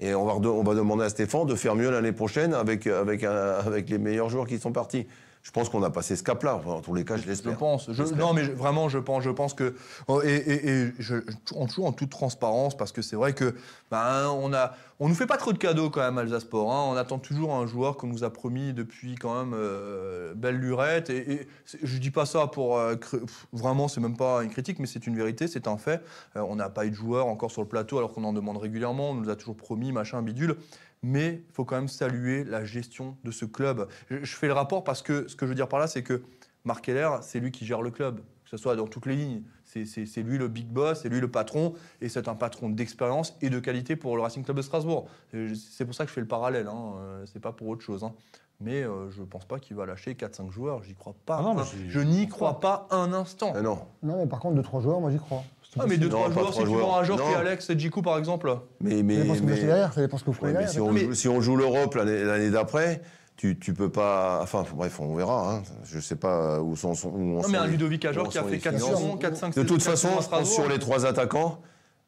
Et on va, on va demander à Stéphane de faire mieux l'année prochaine avec, avec, avec les meilleurs joueurs qui sont partis. Je pense qu'on a passé ce cap-là. Enfin, en tous les cas, je Je l'espère. pense. Je- J'espère. non, mais je- vraiment, je pense. Je pense que oh, et, et- et je, en toujours en toute transparence, parce que c'est vrai que ben, on a, on nous fait pas trop de cadeaux quand même, Alsace Sport. hein. On attend toujours un joueur qu'on nous a promis depuis quand même euh, belle lurette. Et, c'est- je dis pas ça pour euh, pff, vraiment, c'est même pas une critique, mais c'est une vérité, c'est un fait. Euh, on n'a pas eu de joueur encore sur le plateau, alors qu'on en demande régulièrement. On nous a toujours promis, machin, bidule. Mais il faut quand même saluer la gestion de ce club. Je, je fais le rapport parce que ce que je veux dire par là, c'est que Marc Keller, c'est lui qui gère le club, que ce soit dans toutes les lignes. C'est- C'est c'est lui le big boss, c'est lui le patron, et c'est un patron d'expérience et de qualité pour le Racing Club de Strasbourg. C'est pour ça que je fais le parallèle, hein, euh, c'est pas pour autre chose. hein. Mais euh, je pense pas qu'il va lâcher 4-5 joueurs. J'y crois pas. Ah non, mais un- j'y- je n'y crois pas un instant. Ah non. Non, mais par contre, 2-3 joueurs, moi j'y crois. C'est Ah, mais possible. 2-3 Non, pas joueurs, trois si tu joueurs. vends un joueur qui est Non. Alex et Djikou par exemple. Mais, Ça mais, dépend ce que vous mais- achetez derrière, ça dépend ce que vous prenez Ouais, mais derrière. si, on Mais- joue, si on joue l'Europe l'année d'après, tu, tu peux pas. Enfin, bref, on verra. Hein. Je sais pas où sont. Où Non, en mais un les- Ludovic Ajor qui a fait les 4 finances. saisons, 4-5 De toute façon, je pense sur les trois attaquants,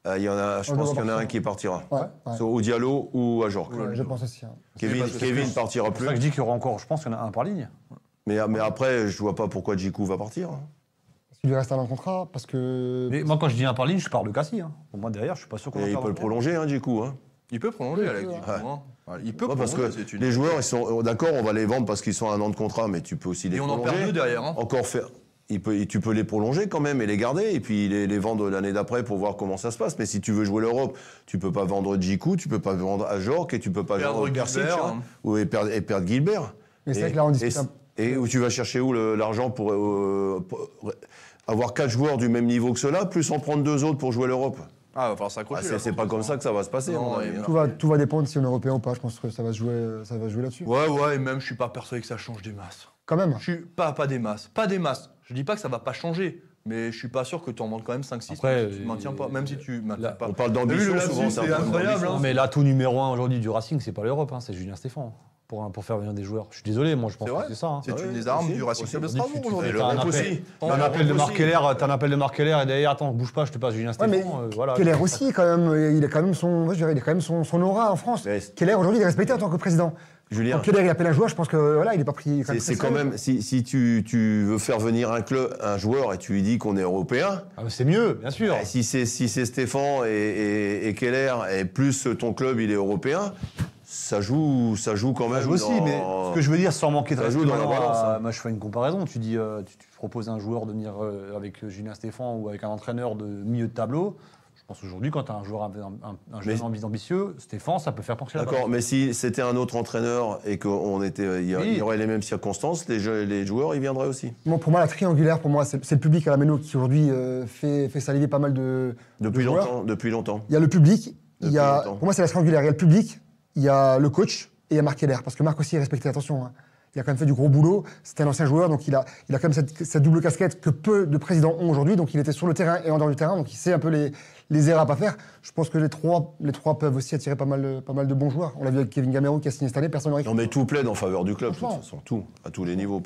euh, il y en a, je On pense qu'il y en a un qui partira. Ouais, ouais. Soit au Diallo ou à Jorque. Ouais, Je pense aussi. hein. Kevin, Kevin c'est- partira C'est plus. ça que je dis qu'il y aura encore, je pense qu'il y en a un par ligne. Mais, mais après, je vois pas pourquoi Djikou va partir. hein. Qu'il lui reste un an de contrat, parce que. Mais moi, quand je dis un par ligne, je parle de Cassis. Hein. Pour moi, derrière, je suis pas sûr qu'on Et il faire peut le prolonger, hein, Djikou. Hein. Il peut prolonger, Alex. Djikou, ouais. hein. Il peut Ouais, parce prolonger, que une- les joueurs, ils sont d'accord, on va les vendre parce qu'ils sont à un an de contrat, mais tu peux aussi les Et on en prolonger. perd deux derrière. hein. Encore faire. Il peut, tu peux les prolonger quand même et les garder et puis les, les vendre l'année d'après pour voir comment ça se passe. Mais si tu veux jouer l'Europe, tu peux pas vendre Djikou, tu peux pas vendre Ajorc et tu peux pas Perdre vendre hein, hein. ou et perdre, et perdre Gilbert. Mais c'est Et- vrai que là, on discute et, un- et où tu vas chercher où l'argent pour, euh, pour avoir quatre joueurs du même niveau que ceux-là, plus en prendre deux autres pour jouer l'Europe. Ah, il va falloir Ah, s'accrocher. c'est là, c'est pas comme ça que ça va se passer. Non, hein. Tout va, tout va dépendre si on est européen ou pas. Je pense que ça va se jouer, ça va jouer là-dessus. Ouais, ouais, et même je suis pas persuadé que ça change des masses. Quand même. Je suis pas, pas des masses. Pas des masses. Je dis pas que ça va pas changer, mais je suis pas sûr que tu en vendes quand même 5-6 Après, même si tu ne maintiens pas. Même si tu maintiens là, pas. On parle d'ambition souvent. c'est incroyable, hein. Mais l'atout numéro un aujourd'hui du Racing, c'est pas l'Europe, hein, c'est Julien Stéphan. Pour, faire venir des joueurs. Je suis désolé, moi je pense que c'est ça. hein. C'est Ah une des armes du Racing de Strasbourg aujourd'hui. T'as un appel- de Marc. Keller, t'as un appel de Marc Keller et derrière, attends, bouge pas, je te passe Julien Ouais, Stéphan. mais euh, voilà. Keller aussi, quand même, il a quand même son, je dirais, il a quand même son, son aura en France. Keller, aujourd'hui, il est respecté en tant que président. Julien, Quand Keller, il appelle un joueur, je pense que voilà, il est pas pris. C'est c'est quand même, si, si tu, tu veux faire venir un club, un joueur et tu lui dis qu'on est européen, Ah, c'est mieux, bien sûr. eh, si c'est si Stéphane et, et- et Keller et plus ton club il est européen, ça joue, ça joue quand Ça même. joue aussi, dans- mais ce que je veux dire, sans manquer de Ça joue respect dans la balance, hein. Moi, je fais une comparaison. Tu dis, euh, tu, tu proposes à un joueur de venir euh, avec euh, Julien Stéphan ou avec un entraîneur de milieu de tableau. Je pense aujourd'hui, quand tu as un joueur un, un, un Mais- ambi- ambitieux, Stéphane, ça peut faire pencher la D'accord, mais si c'était un autre entraîneur et qu'on était, il y, a- Oui. il y aurait les mêmes circonstances, les, jeux- les joueurs ils viendraient aussi. Bon, pour moi, la triangulaire, pour moi, c'est le public à la Méno qui aujourd'hui euh, fait, fait saliver pas mal de. Depuis de joueurs. longtemps, depuis longtemps. Il y a le public, il y Depuis a, longtemps. pour moi, c'est la triangulaire. Il y a le public, il y a le coach et il y a Marc Keller. Parce que Marc aussi est respecté, attention. hein. Il a quand même fait du gros boulot. C'était un ancien joueur, donc il a, il a quand même cette, cette double casquette que peu de présidents ont aujourd'hui. Donc il était sur le terrain et en dehors du terrain, donc il sait un peu les, les erreurs à pas faire. Je pense que les trois, les trois peuvent aussi attirer pas mal, de- pas mal de bons joueurs. On l'a vu avec Kevin Gamero qui a signé cette année, personne n'aurait Non mais tout plaide en faveur du club, de toute façon, tout, à tous les niveaux,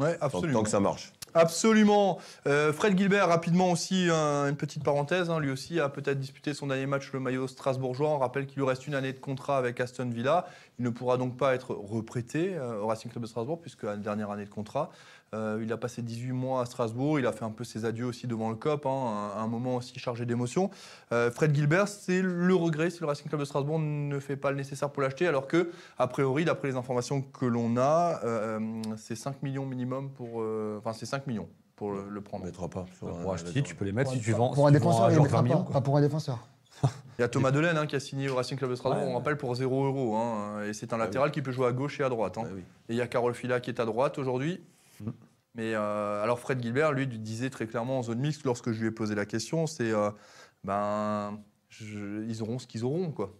Ouais, tant, absolument. tant que ça marche. Absolument. Euh, Fred Gilbert, rapidement aussi, un- une petite parenthèse. hein, lui aussi a peut-être disputé son dernier match le maillot strasbourgeois. On rappelle qu'il lui reste une année de contrat avec Aston Villa. Il ne pourra donc pas être reprêté euh, au Racing Club de Strasbourg puisque la dernière année de contrat. Euh, il a passé 18 mois à Strasbourg. Il a fait un peu ses adieux aussi devant le COP, hein, un, un moment aussi chargé d'émotions. Euh, Fred Gilbert, c'est le regret si le Racing Club de Strasbourg ne fait pas le nécessaire pour l'acheter, alors que, a priori, d'après les informations que l'on a, euh, c'est 5 millions minimum pour. euh, Enfin, c'est 5 millions pour le, le On prendre. ne mettra pas. sur un- Pour acheter, tu peux les mettre si tu vends. Pour un si défenseur, il genre ne mettra 20 pas, millions, quoi. pas pour un défenseur. Il y a Thomas Delaine hein, qui a signé au Racing Club de Strasbourg, Ouais. on rappelle, pour 0 euros. hein, et c'est un Ah latéral qui peut jouer à gauche et à droite. hein. Ah oui. Et il y a Carole Fila qui est à droite aujourd'hui. Mm. Mais euh, alors Fred Gilbert, lui, disait très clairement en zone mixte, lorsque je lui ai posé la question, c'est euh, ben, je- ils auront ce qu'ils auront. Quoi.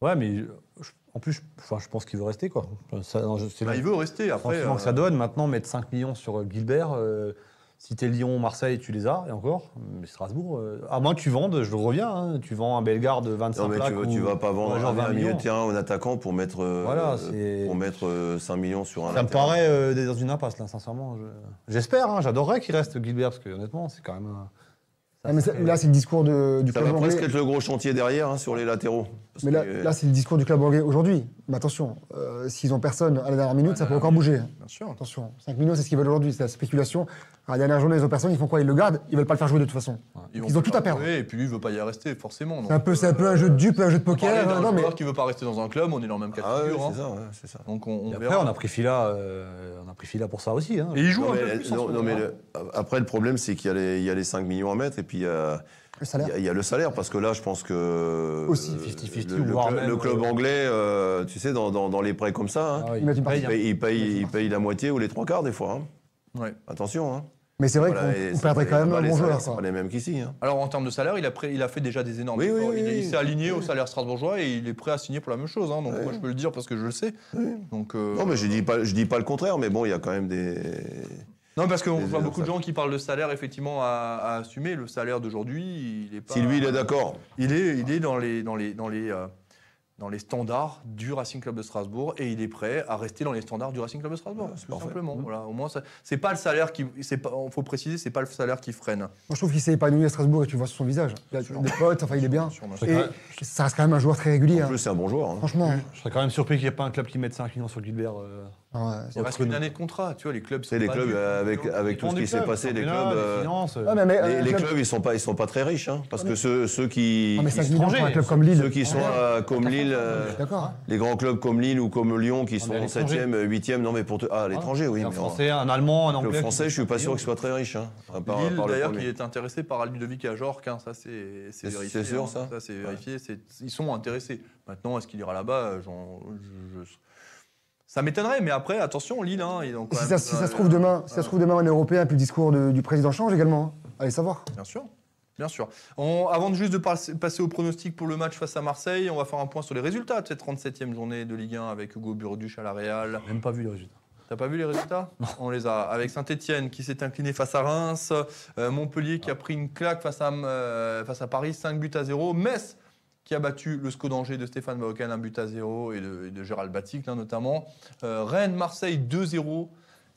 Ouais, mais euh, je- en plus, je, enfin, je pense qu'il veut rester. Quoi. Ça, non, Bah, il veut rester. Après, euh, que ça donne. Maintenant, mettre 5 millions sur euh, Gilbert, euh, si t'es Lyon, Marseille, tu les as, et encore. Mais Strasbourg, euh, à moins que tu vendes, je le reviens, hein, tu vends un Bellegarde de 25 Non mais tu, plaques vas- ou- tu vas pas vendre ou genre un, 20 un milieu millions. de terrain ou un attaquant pour mettre, euh, Voilà, euh, c'est- pour mettre euh, 5 millions sur un Ça me latéral. paraît euh, d'être dans une impasse, là, sincèrement. je- J'espère, hein, j'adorerais qu'il reste Gilbert, parce que honnêtement, c'est quand même. un- Ah, mais ça- là, c'est le discours de- du Ça club va anglais. presque être le gros chantier derrière hein, sur les latéraux. Mais là, que, euh, là, c'est le discours du club anglais aujourd'hui. Mais attention, euh, s'ils ont personne à la dernière minute, ça la peut encore bouger. Bien sûr. Attention, 5 millions, c'est ce qu'ils veulent aujourd'hui, c'est la spéculation. À la dernière journée, ils ont personne, ils font quoi? Ils le gardent, ils veulent pas le faire jouer de toute façon. Ils ont tout à perdre. Et puis lui, il veut pas y rester, forcément. C'est un peu, c'est un peu un jeu de dupe, un jeu de poker. Non, mais joueur qui veut pas rester dans un club, on est dans le même cas de ah figure. hein. c'est ça, ouais, c'est ça. Donc on, après, on a pris Fila, euh, on a pris Fila pour ça aussi. hein. Et il joue un peu plus non, mais hein. après, le problème, c'est qu'il y, a les- il y a les 5 millions à mettre et puis a, le il salaire. y a- il y a le salaire. Parce que là, je pense que. Aussi, euh, 50-50 le, club- même, le club anglais, euh, tu sais, dans, dans- dans les prêts comme ça, hein, Ah oui, paye, il, paye, il paye- il paye la moitié ou les trois quarts des fois. hein. Ouais. Attention. hein. Mais c'est vrai Voilà, qu'on perdrait pas- quand même un les bon joueur. C'est pas les mêmes qu'ici. hein. Alors en termes de salaire, il a, pré- il a fait déjà des énormes Oui, oui, il s'est aligné au salaire strasbourgeois et il est prêt à signer pour la même chose. hein. donc Oui. moi je peux le dire parce que je le sais. Donc, euh, Non, mais je dis pas, je dis pas le contraire, mais bon, il y a quand même des. Non, parce qu'on voit beaucoup de gens qui parlent de salaire effectivement à, à assumer. Le salaire d'aujourd'hui, il est pas. Si lui, il est d'accord. Il est, il est dans les, dans les, dans les, euh, dans les standards du Racing Club de Strasbourg et il est prêt à rester dans les standards du Racing Club de Strasbourg. Ah, c'est tout parfait. simplement. Mmh. Voilà, au moins, c'est pas le salaire qui, c'est pas, faut préciser, c'est pas le salaire qui freine. Moi, je trouve qu'il s'est épanoui à Strasbourg et tu vois sur son visage. Il a des potes, enfin, il est bien. Et même, ça reste quand même un joueur très régulier. En hein. c'est un bon joueur. hein. Franchement. je serais quand même surpris qu'il n'y ait pas un club qui mette 5 millions sur Gilbert. euh, Il reste une année de contrat, tu vois, les clubs. Sont les clubs, avec, avec tout ce qui s'est clubs, passé, les clubs. les euh, finances, euh, Ouais, mais, mais, Les, euh, les club- clubs, ils sont pas, ils sont pas très riches, hein, parce que ceux, ceux qui, mais qui- 5 millions pour un étrangers, club comme Lille. ceux qui sont euh, comme Lille, euh, D'accord. hein. les grands clubs comme Lille ou comme Lyon, qui sont mais à en l'étranger. 7e, 8e, non mais pour te... ah, à l'étranger, oui. un français, un allemand, un le anglais. français, je suis pas sûr qu'il soit très riche. Hein, à Lille, le d'ailleurs, qui est intéressé par Ludovic Ajorc, hein, ça c'est c'est C'est- vérifié. c'est sûr, hein. ça c'est vérifié. c'est- Ils sont intéressés. Maintenant, est-ce qu'il ira là-bas je- Ça m'étonnerait, mais après, attention, Lille, hein, ils ont quand Et si même- ça, si ça se trouve demain, si ça se trouve demain en européen, puis le discours de- du président change également. hein. Allez savoir. Bien sûr. Bien sûr. On- avant de juste de passer, au pronostic pour le match face à Marseille, on va faire un point sur les résultats de cette 37e journée de Ligue 1 avec Hugo Burduche à la Real. Même pas vu les résultats. T'as pas vu les résultats? On les a. Avec Saint-Etienne qui s'est incliné face à Reims, euh, Montpellier qui a pris une claque face à, euh, face à Paris, 5 buts à 0. Metz qui a battu le SCO d'Angers de Stéphane Bauken, un but à 0 et de, Gérald Batic notamment. Euh, Rennes, Marseille 2-0.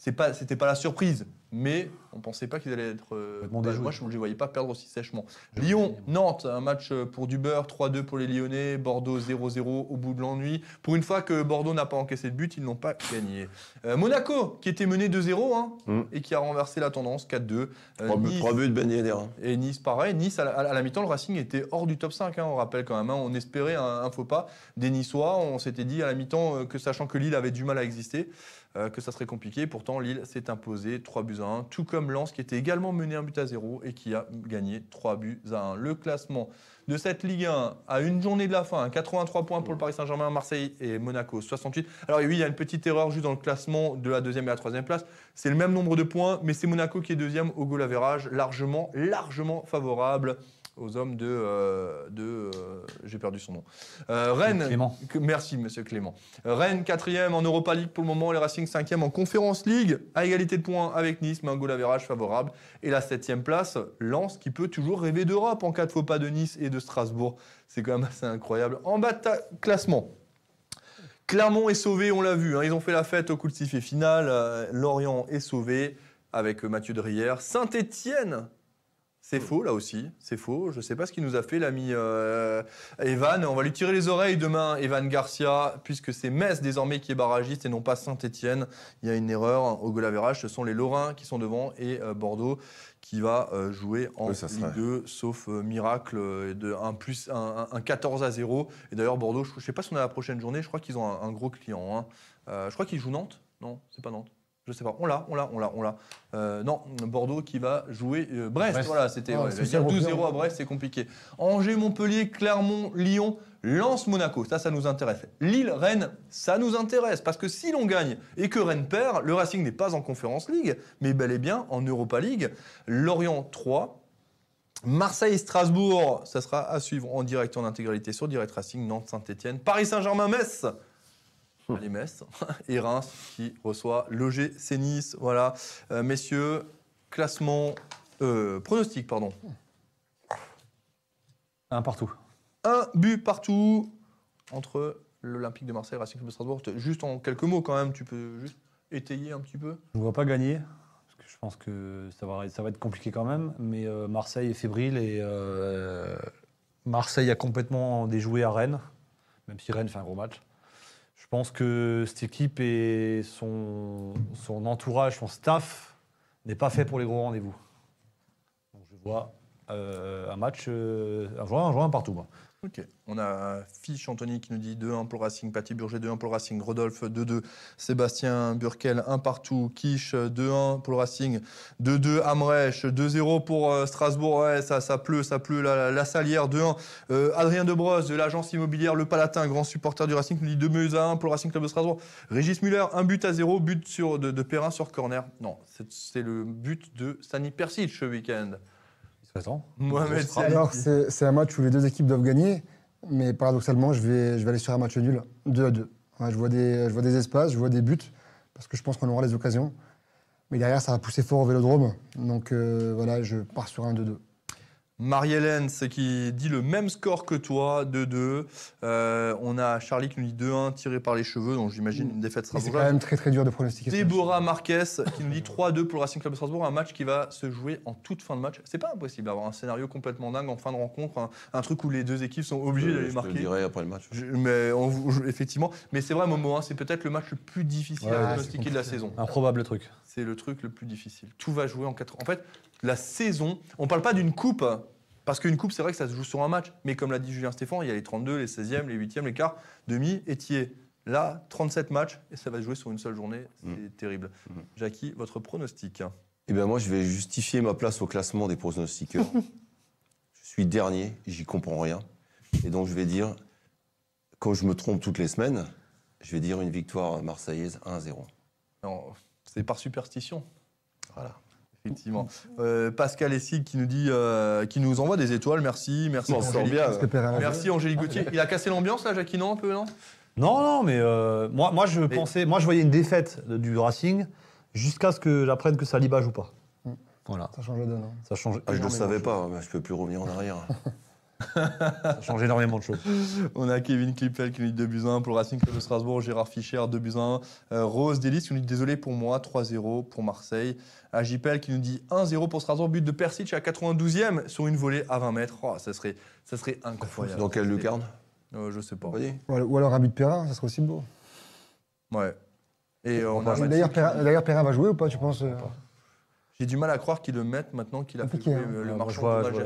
C'est pas, c'était pas la surprise, mais on pensait pas qu'ils allaient être. euh, bah, moi, je ne les voyais pas perdre aussi sèchement. Lyon, Nantes, un match euh, pour du beurre, 3-2 pour les Lyonnais, Bordeaux 0-0 au bout de l'ennui. Pour une fois que Bordeaux n'a pas encaissé de but, ils n'ont pas gagné. Euh, Monaco, qui était mené 2-0 hein, Mm. et qui a renversé la tendance 4-2. Euh, Trois buts- Nice- Trois buts de Ben Yedder. hein. et Nice, pareil. Nice, à la, à la mi-temps, le Racing était hors du top 5. hein, on rappelle quand même. hein. on espérait un, un faux pas des Niçois. On s'était dit à la mi-temps euh, que, sachant que Lille avait du mal à exister, euh, que ça serait compliqué. Pourtant, Lille s'est imposé 3 buts à 1. Tout comme Lens, qui était également mené un but à 0 et qui a gagné 3 buts à 1. Le classement de cette Ligue 1 à une journée de la fin, hein, 83 points pour le Paris Saint-Germain, Marseille et Monaco, 68. Alors oui, il y a une petite erreur juste dans le classement de la deuxième et la troisième place. C'est le même nombre de points, mais c'est Monaco qui est deuxième au goal average, largement, largement favorable aux hommes de... euh, de euh, J'ai perdu son nom. Euh, Rennes... Clément. que- Merci, monsieur Clément. Rennes, quatrième en Europa League pour le moment. Les Racing, cinquième en Conférence League, à égalité de points avec Nice, mais un goal average favorable. Et la septième place, Lens, qui peut toujours rêver d'Europe en cas de faux pas de Nice et de Strasbourg. C'est quand même assez incroyable. En bas de classement, Clermont est sauvé, on l'a vu. hein. Ils ont fait la fête au coup de sifflet final. Euh, Lorient est sauvé avec Mathieu Drière. Saint-Étienne, c'est faux là aussi. C'est faux. Je ne sais pas ce qu'il nous a fait l'ami euh, Evan. On va lui tirer les oreilles demain, Evan Garcia, puisque c'est Metz désormais qui est barragiste et non pas Saint-Étienne. Il y a une erreur au goal average. Ce sont les Lorrains qui sont devant et euh, Bordeaux qui va euh, jouer en Oui, Ligue serait- 2, sauf miracle de un, plus, un, un- un 14 à 0. Et d'ailleurs, Bordeaux, je ne sais pas si on a la prochaine journée, je crois qu'ils ont un, un gros client. hein. Je crois qu'ils jouent Nantes. Non, c'est pas Nantes. Je sais pas. On l'a, on l'a, on l'a, on l'a. Euh, non, Bordeaux qui va jouer euh, Brest. Brest. Voilà, c'était. Ah, ouais, c'est j'allais dire ça, gros 12-0 client. à Brest, c'est compliqué. Angers, Montpellier, Clermont, Lyon, Lens, Monaco. Ça, ça nous intéresse. Lille, Rennes, ça nous intéresse. Parce que si l'on gagne et que Rennes perd, le Racing n'est pas en Conférence League, mais bel et bien en Europa League. Lorient 3. Marseille, Strasbourg, ça sera à suivre en direct en intégralité sur Direct Racing, Nantes, Saint-Etienne, Paris Saint-Germain, Metz. Allez, Metz. Et Reims qui reçoit l'OGC Nice. Voilà. Euh, messieurs, classement, euh, pronostic, pardon. Un partout. Un but partout entre l'Olympique de Marseille et le Racing Club de Strasbourg. Juste en quelques mots quand même, tu peux juste étayer un petit peu Je ne vois pas gagner, parce que je pense que ça va, ça va être compliqué quand même. Mais euh, Marseille est fébrile et euh, Marseille a complètement déjoué à Rennes, même si Rennes fait un gros match. Je pense que cette équipe et son, entourage, son staff, n'est pas fait pour les gros rendez-vous. Je vois euh, un match, euh, un joueur, un joueur partout. Ok. On a Fiche Anthony qui nous dit 2-1 pour Racing, Paty Burger 2-1 pour le Racing, Rodolphe 2-2, Sébastien Burkel 1 partout, Quiche 2-1 pour le Racing, 2-2 Amrech, 2-0 pour euh, Strasbourg, ouais, ça, pleut, ça pleut, la, Salière 2-1, Euh, Adrien Debrosse de l'agence immobilière Le Palatin, grand supporter du Racing, nous dit 2 buts à 1 pour le Racing Club de Strasbourg, Régis Muller, 1 but à 0, but sur, de, de Perrin sur corner. Non, c'est- le but de Stani Persic ce week-end. Mohamed. Alors, c'est c'est un match où les deux équipes doivent gagner, mais paradoxalement, je vais, je vais aller sur un match nul, 2 à 2. Ouais, je, vois des, je vois des espaces, je vois des buts, parce que je pense qu'on aura les occasions. Mais derrière, ça va pousser fort au vélodrome. Donc euh, voilà, je pars sur un 2-2. Marie-Hélène, c'est qui dit le même score que toi, 2-2. Euh, on a Charlie qui nous dit 2-1 tiré par les cheveux, donc j'imagine une défaite Mais C'est quand même très très dur de pronostiquer. Déborah Marquez qui nous dit 3-2 pour le Racing Club de Strasbourg, un match qui va se jouer en toute fin de match. C'est pas impossible d'avoir un scénario complètement dingue en fin de rencontre, un, un truc où les deux équipes sont obligées Je d'aller marquer. dirai après le match. Je- mais on je- effectivement, mais c'est vrai, Momo, hein, c'est peut-être le match le plus difficile Ouais, à pronostiquer de la saison. Improbable truc. C'est le truc le plus difficile. Tout va jouer en quatre. En fait, la saison, on parle pas d'une coupe, parce qu'une coupe, c'est vrai que ça se joue sur un match. Mais comme l'a dit Julien Stéphane, il y a les 32, les 16e, les 8e, les quarts, demi et tiers. Là, 37 matchs, et ça va se jouer sur une seule journée. C'est Mm. terrible. Mm. Jackie, votre pronostic? Eh bien, moi, je vais justifier ma place au classement des pronostiqueurs. je suis dernier, j'y comprends rien. Et donc, je vais dire, quand je me trompe toutes les semaines, je vais dire une victoire marseillaise 1-0. Non, C'est par superstition. Voilà. Effectivement. Euh, Pascal Essig qui nous dit, euh, qui nous envoie des étoiles. Merci, merci. On s'en sort Angélique. bien. Joué. Merci Angélique Gauthier. Il a cassé l'ambiance là, Jackie, non un peu non? Non, non, mais euh, moi, moi, je pensais, moi, je voyais une défaite du Racing jusqu'à ce que j'apprenne que Saliba joue pas. Mm. Voilà, Ça change la donne. hein. ça change, Ah, je ne le savais pas, mais je ne peux plus revenir en arrière. Ça change énormément de choses. On a Kevin Klippel qui nous dit 2 buts à 1 pour le Racing Club de Strasbourg, Gérard Fischer 2 buts à 1, Euh, Rose Delis qui nous dit désolé pour moi 3-0 pour Marseille, Agipel qui nous dit 1-0 pour Strasbourg, but de Persic à 92e sur une volée à 20 mètres. Oh, ça serait ça serait incroyable. Dans quelle lucarne? Euh, Je sais pas. Ou alors- un but de Perrin, ça serait aussi beau. Ouais. Et euh, D'ailleurs, Perrin, qui- d'ailleurs, Perrin va jouer ou pas, tu penses euh? J'ai du mal à croire qu'il le mette maintenant qu'il a fait jouer hein. le je marchand de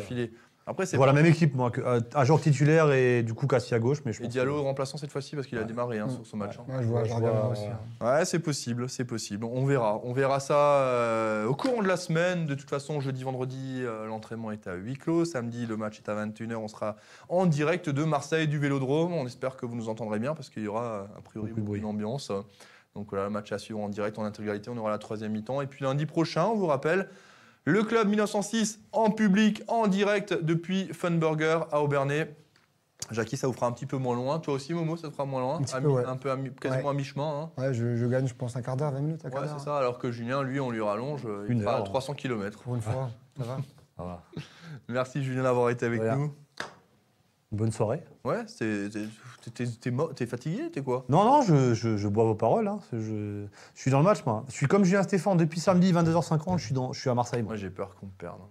Après c'est vois pas... la même équipe, moi, que, euh, un joueur titulaire et du coup Cassie à gauche, mais je Et Diallo que- remplaçant cette fois-ci parce qu'il a Ouais. démarré hein, Mm. sur ce match. hein. Ouais, je vois, Ouais, je vois, aussi. ouais. hein. Ouais, c'est possible, c'est possible. On verra. On verra ça euh, au courant de la semaine. De toute façon, jeudi, vendredi, euh, l'entraînement est à huis clos. Samedi, le match est à 21h. On sera en direct de Marseille, du Vélodrome. On espère que vous nous entendrez bien parce qu'il y aura a priori Beaucoup beaucoup d'ambiance. Donc voilà, le match à suivre en direct, en intégralité. On aura la troisième mi-temps. Et puis lundi prochain, on vous rappelle, le club 1906 en public, en direct depuis Funburger à Aubernay. Jackie, ça vous fera un petit peu moins loin. Toi aussi, Momo, ça te fera moins loin. Un peu, ouais. un peu à quasiment Ouais. à mi-chemin. hein. Ouais, je, je gagne, je pense, un quart d'heure, 20 minutes, un quart Ouais, d'heure. c'est ça. Alors que Julien, lui, on lui rallonge. euh, Il Une fera heure. 300 km. Pour une fois, ça va. Merci Julien d'avoir été avec Voilà. nous. Bonne soirée. Ouais, c'est- t'es- fatigué, t'es quoi? Non, non, je, je- je bois vos paroles. hein. Je, je suis dans le match, moi. Je suis comme Julien Stéphane. Depuis samedi, 22h50, je suis, dans, je suis à Marseille, moi. Moi, j'ai peur qu'on me perde.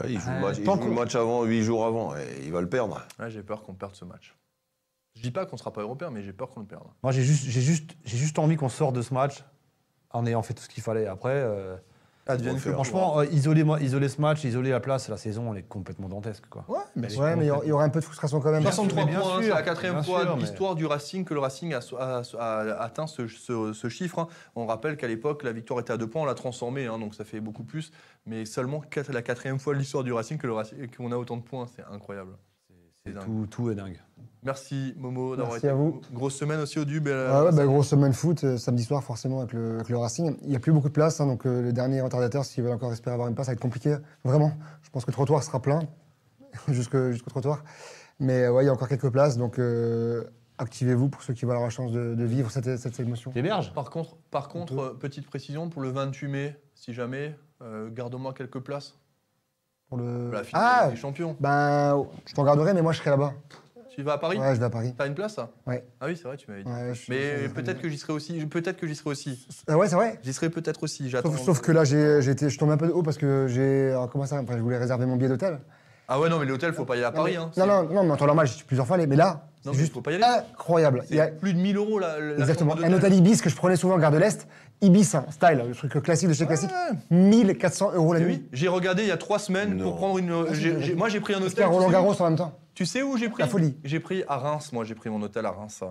Ah, Il joue, Euh, le match, il tant joue le match avant, 8 jours avant, et il va le perdre. Ouais, j'ai peur qu'on perde ce match. Je dis pas qu'on sera pas européen, mais j'ai peur qu'on le perde. Moi, j'ai juste, j'ai juste, j'ai juste envie qu'on sorte de ce match en ayant fait tout ce qu'il fallait. Après, euh, Advienne que franchement, euh, isoler, ce match, isoler la place, la saison, elle est complètement dantesque. Quoi. Ouais, mais il y aura- il y aura un peu de frustration quand même. Bien sûr, 63 mais bien points, c'est la quatrième fois de mais- l'histoire du Racing que le Racing a, a- a atteint ce, ce- ce chiffre. hein. On rappelle qu'à l'époque, la victoire était à deux points, on l'a transformé, hein, donc ça fait beaucoup plus. Mais seulement quatre- la quatrième fois de l'histoire du Racing que le Racing- qu'on a autant de points, c'est incroyable. C'est- C'est dingue. Tout, tout est dingue. Merci Momo d'avoir Merci été à vous. Grosse semaine aussi au Dub. et à la- Ah ouais, bah, grosse semaine foot, euh, samedi soir forcément avec le, avec le Racing. Il n'y a plus beaucoup de place, hein, donc euh, les derniers retardataires, s'ils veulent encore espérer avoir une place, ça va être compliqué. Vraiment. Je pense que le trottoir sera plein jusque- jusqu'au trottoir. Mais euh, ouais, il y a encore quelques places, donc euh, activez-vous pour ceux qui veulent avoir la chance de, de vivre cette, cette émotion. T'héberges Par contre, par contre euh, petite précision, pour le 28 mai, si jamais, euh, garde-moi quelques places Pour le... pour la finale Ah des champions. Ben, je t'en garderai, mais moi je serai là-bas. Tu vas à Paris Ouais, je vais à Paris. T'as une place ça? Ouais. Ah oui, c'est vrai, tu m'avais dit. Ouais, je- Mais je- peut-être que j'y serai aussi. Peut-être que j'y serai aussi. Ah ouais, c'est vrai? J'y serai peut-être aussi. J'attends. sauf, sauf que là, j'ai j'ai été, je tombe un peu de haut parce que j'ai. alors, Comment ça enfin, Je voulais réserver mon billet d'hôtel. Ah ouais, non, mais l'hôtel, faut pas y aller à Paris. non, Hein. non, non, non, mais en temps normal, j'y suis plusieurs fois allé. Mais là, Non, juste faut pas y aller. incroyable. Il y a plus de 1000 euros la exactement un hôtel Ibis que je prenais souvent en gare de l'Est. Ibis, hein, style, le truc classique de chez classique. Ouais. 1400 euros la nuit. oui, j'ai regardé il y a trois semaines Non. pour prendre une. Ah, moi, j'ai pris un hôtel. Roland Garros en même temps Tu sais où j'ai pris? La folie. J'ai pris à Reims. Moi, j'ai pris mon hôtel à Reims.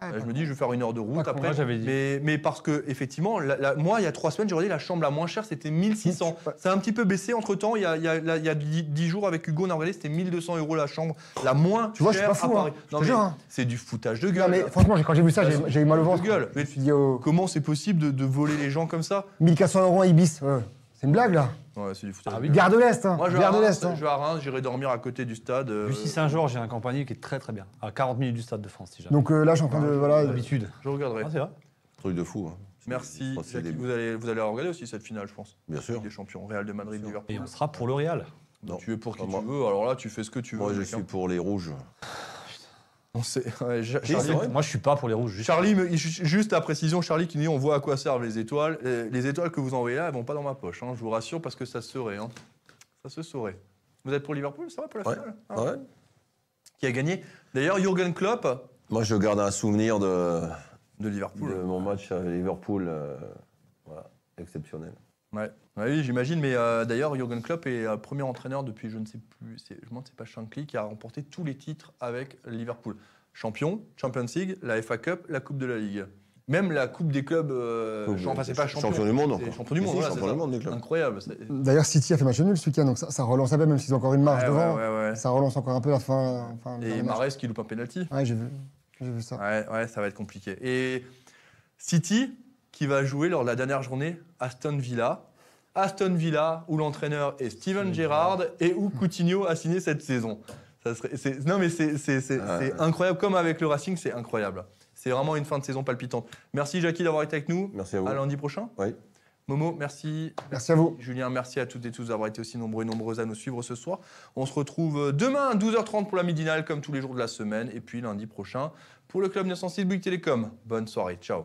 Ah, Euh, je me dis, je vais faire une heure de route après. moi, j'avais dit. Mais, mais parce que, effectivement, la- la- moi, il y a trois semaines, j'ai regardé la chambre la moins chère, c'était 1600. Ouais. Ça a un petit peu baissé entre temps. Il y a, il y a- là, il y a 10 jours avec Hugo, on a regardé, c'était 1200 euros la chambre la moins Tu vois, je suis chère pas fou, à Paris. hein. Non, mais jure, hein. c'est du foutage de Non, gueule. mais franchement, quand j'ai vu ça, j'ai eu mal au ventre. de gueule. Je me suis dit, oh, Comment c'est possible de, de voler les gens comme ça? 1400 euros à Ibis. ouais. C'est une blague, là. Ouais, c'est du foutage Ah oui. Gare de l'Est, hein. Moi, je vais, à Gare de Reims, l'Est. hein. je vais à Reims, j'irai dormir à côté du stade. euh, Bussy Saint-Georges, j'ai un compagnie qui est très très bien. À 40 minutes du stade de France, si jamais. Donc euh, là, je suis en train de. Voilà, D'habitude. Je regarderai. Ah, c'est vrai Truc de fou. hein. Merci. C'est Jackie. des- Vous allez, vous allez regarder aussi cette finale, je pense. Bien sûr. Ligue Des champions, Real de Madrid, Liverpool. Et on sera pour le Real. Non. Tu es pour qui tu veux, alors là, tu fais ce que tu veux. Moi, je suis pour les rouges. On sait- ouais, Ja- Si, Charlie, c'est vrai. Moi, je suis pas pour les rouges. juste- Charlie me- ju- juste à précision, Charlie qui dit on voit à quoi servent les étoiles. Euh, Les étoiles que vous envoyez là, elles vont pas dans ma poche, hein, je vous rassure, parce que ça se saurait. hein. Ça se saurait. Vous êtes pour Liverpool, ça va pour la Ouais. finale Ah. Ouais. Qui a gagné D'ailleurs, Jürgen Klopp Moi, je garde un souvenir de, de Liverpool. de mon match à Liverpool. euh, voilà, exceptionnel. Ouais. Ouais, oui, j'imagine, mais euh, d'ailleurs, Jürgen Klopp est euh, premier entraîneur depuis, je ne sais plus, c'est- je me demande, c'est pas Shankly, qui a remporté tous les titres avec Liverpool. Champion, Champions League, la FA Cup, la Coupe de la Ligue. Même la Coupe des clubs, euh, champ- enfin, c'est pas champion. champion du monde. Champion du monde, Si, voilà, champion c'est du monde des clubs. Incroyable. c'est- D'ailleurs, City a fait match nul ce week-end, donc ça, ça relance un peu, même s'ils ont encore une marge Ouais, devant. ouais, ouais, ouais. Ça relance encore un peu la fin. fin Et. Mares qui loupe un penalty. Ouais, j'ai vu. J'ai vu ça. Ouais, ouais, ça va être compliqué. Et City qui va jouer lors de la dernière journée Aston Villa. Aston Villa où l'entraîneur est Steven Gerrard et où Coutinho a signé cette saison. Ça serait, c'est- non mais c'est c'est- c'est- Ouais. c'est incroyable, comme avec le Racing, c'est incroyable. C'est vraiment une fin de saison palpitante. Merci Jackie d'avoir été avec nous. Merci à vous. À lundi prochain. Oui. Momo, merci. Merci à vous. Julien, merci à toutes et tous d'avoir été aussi nombreux et nombreuses à nous suivre ce soir. On se retrouve demain à 12h30 pour la midinale, comme tous les jours de la semaine, et puis lundi prochain pour le Club 906 Bouygues Télécom. Bonne soirée, ciao.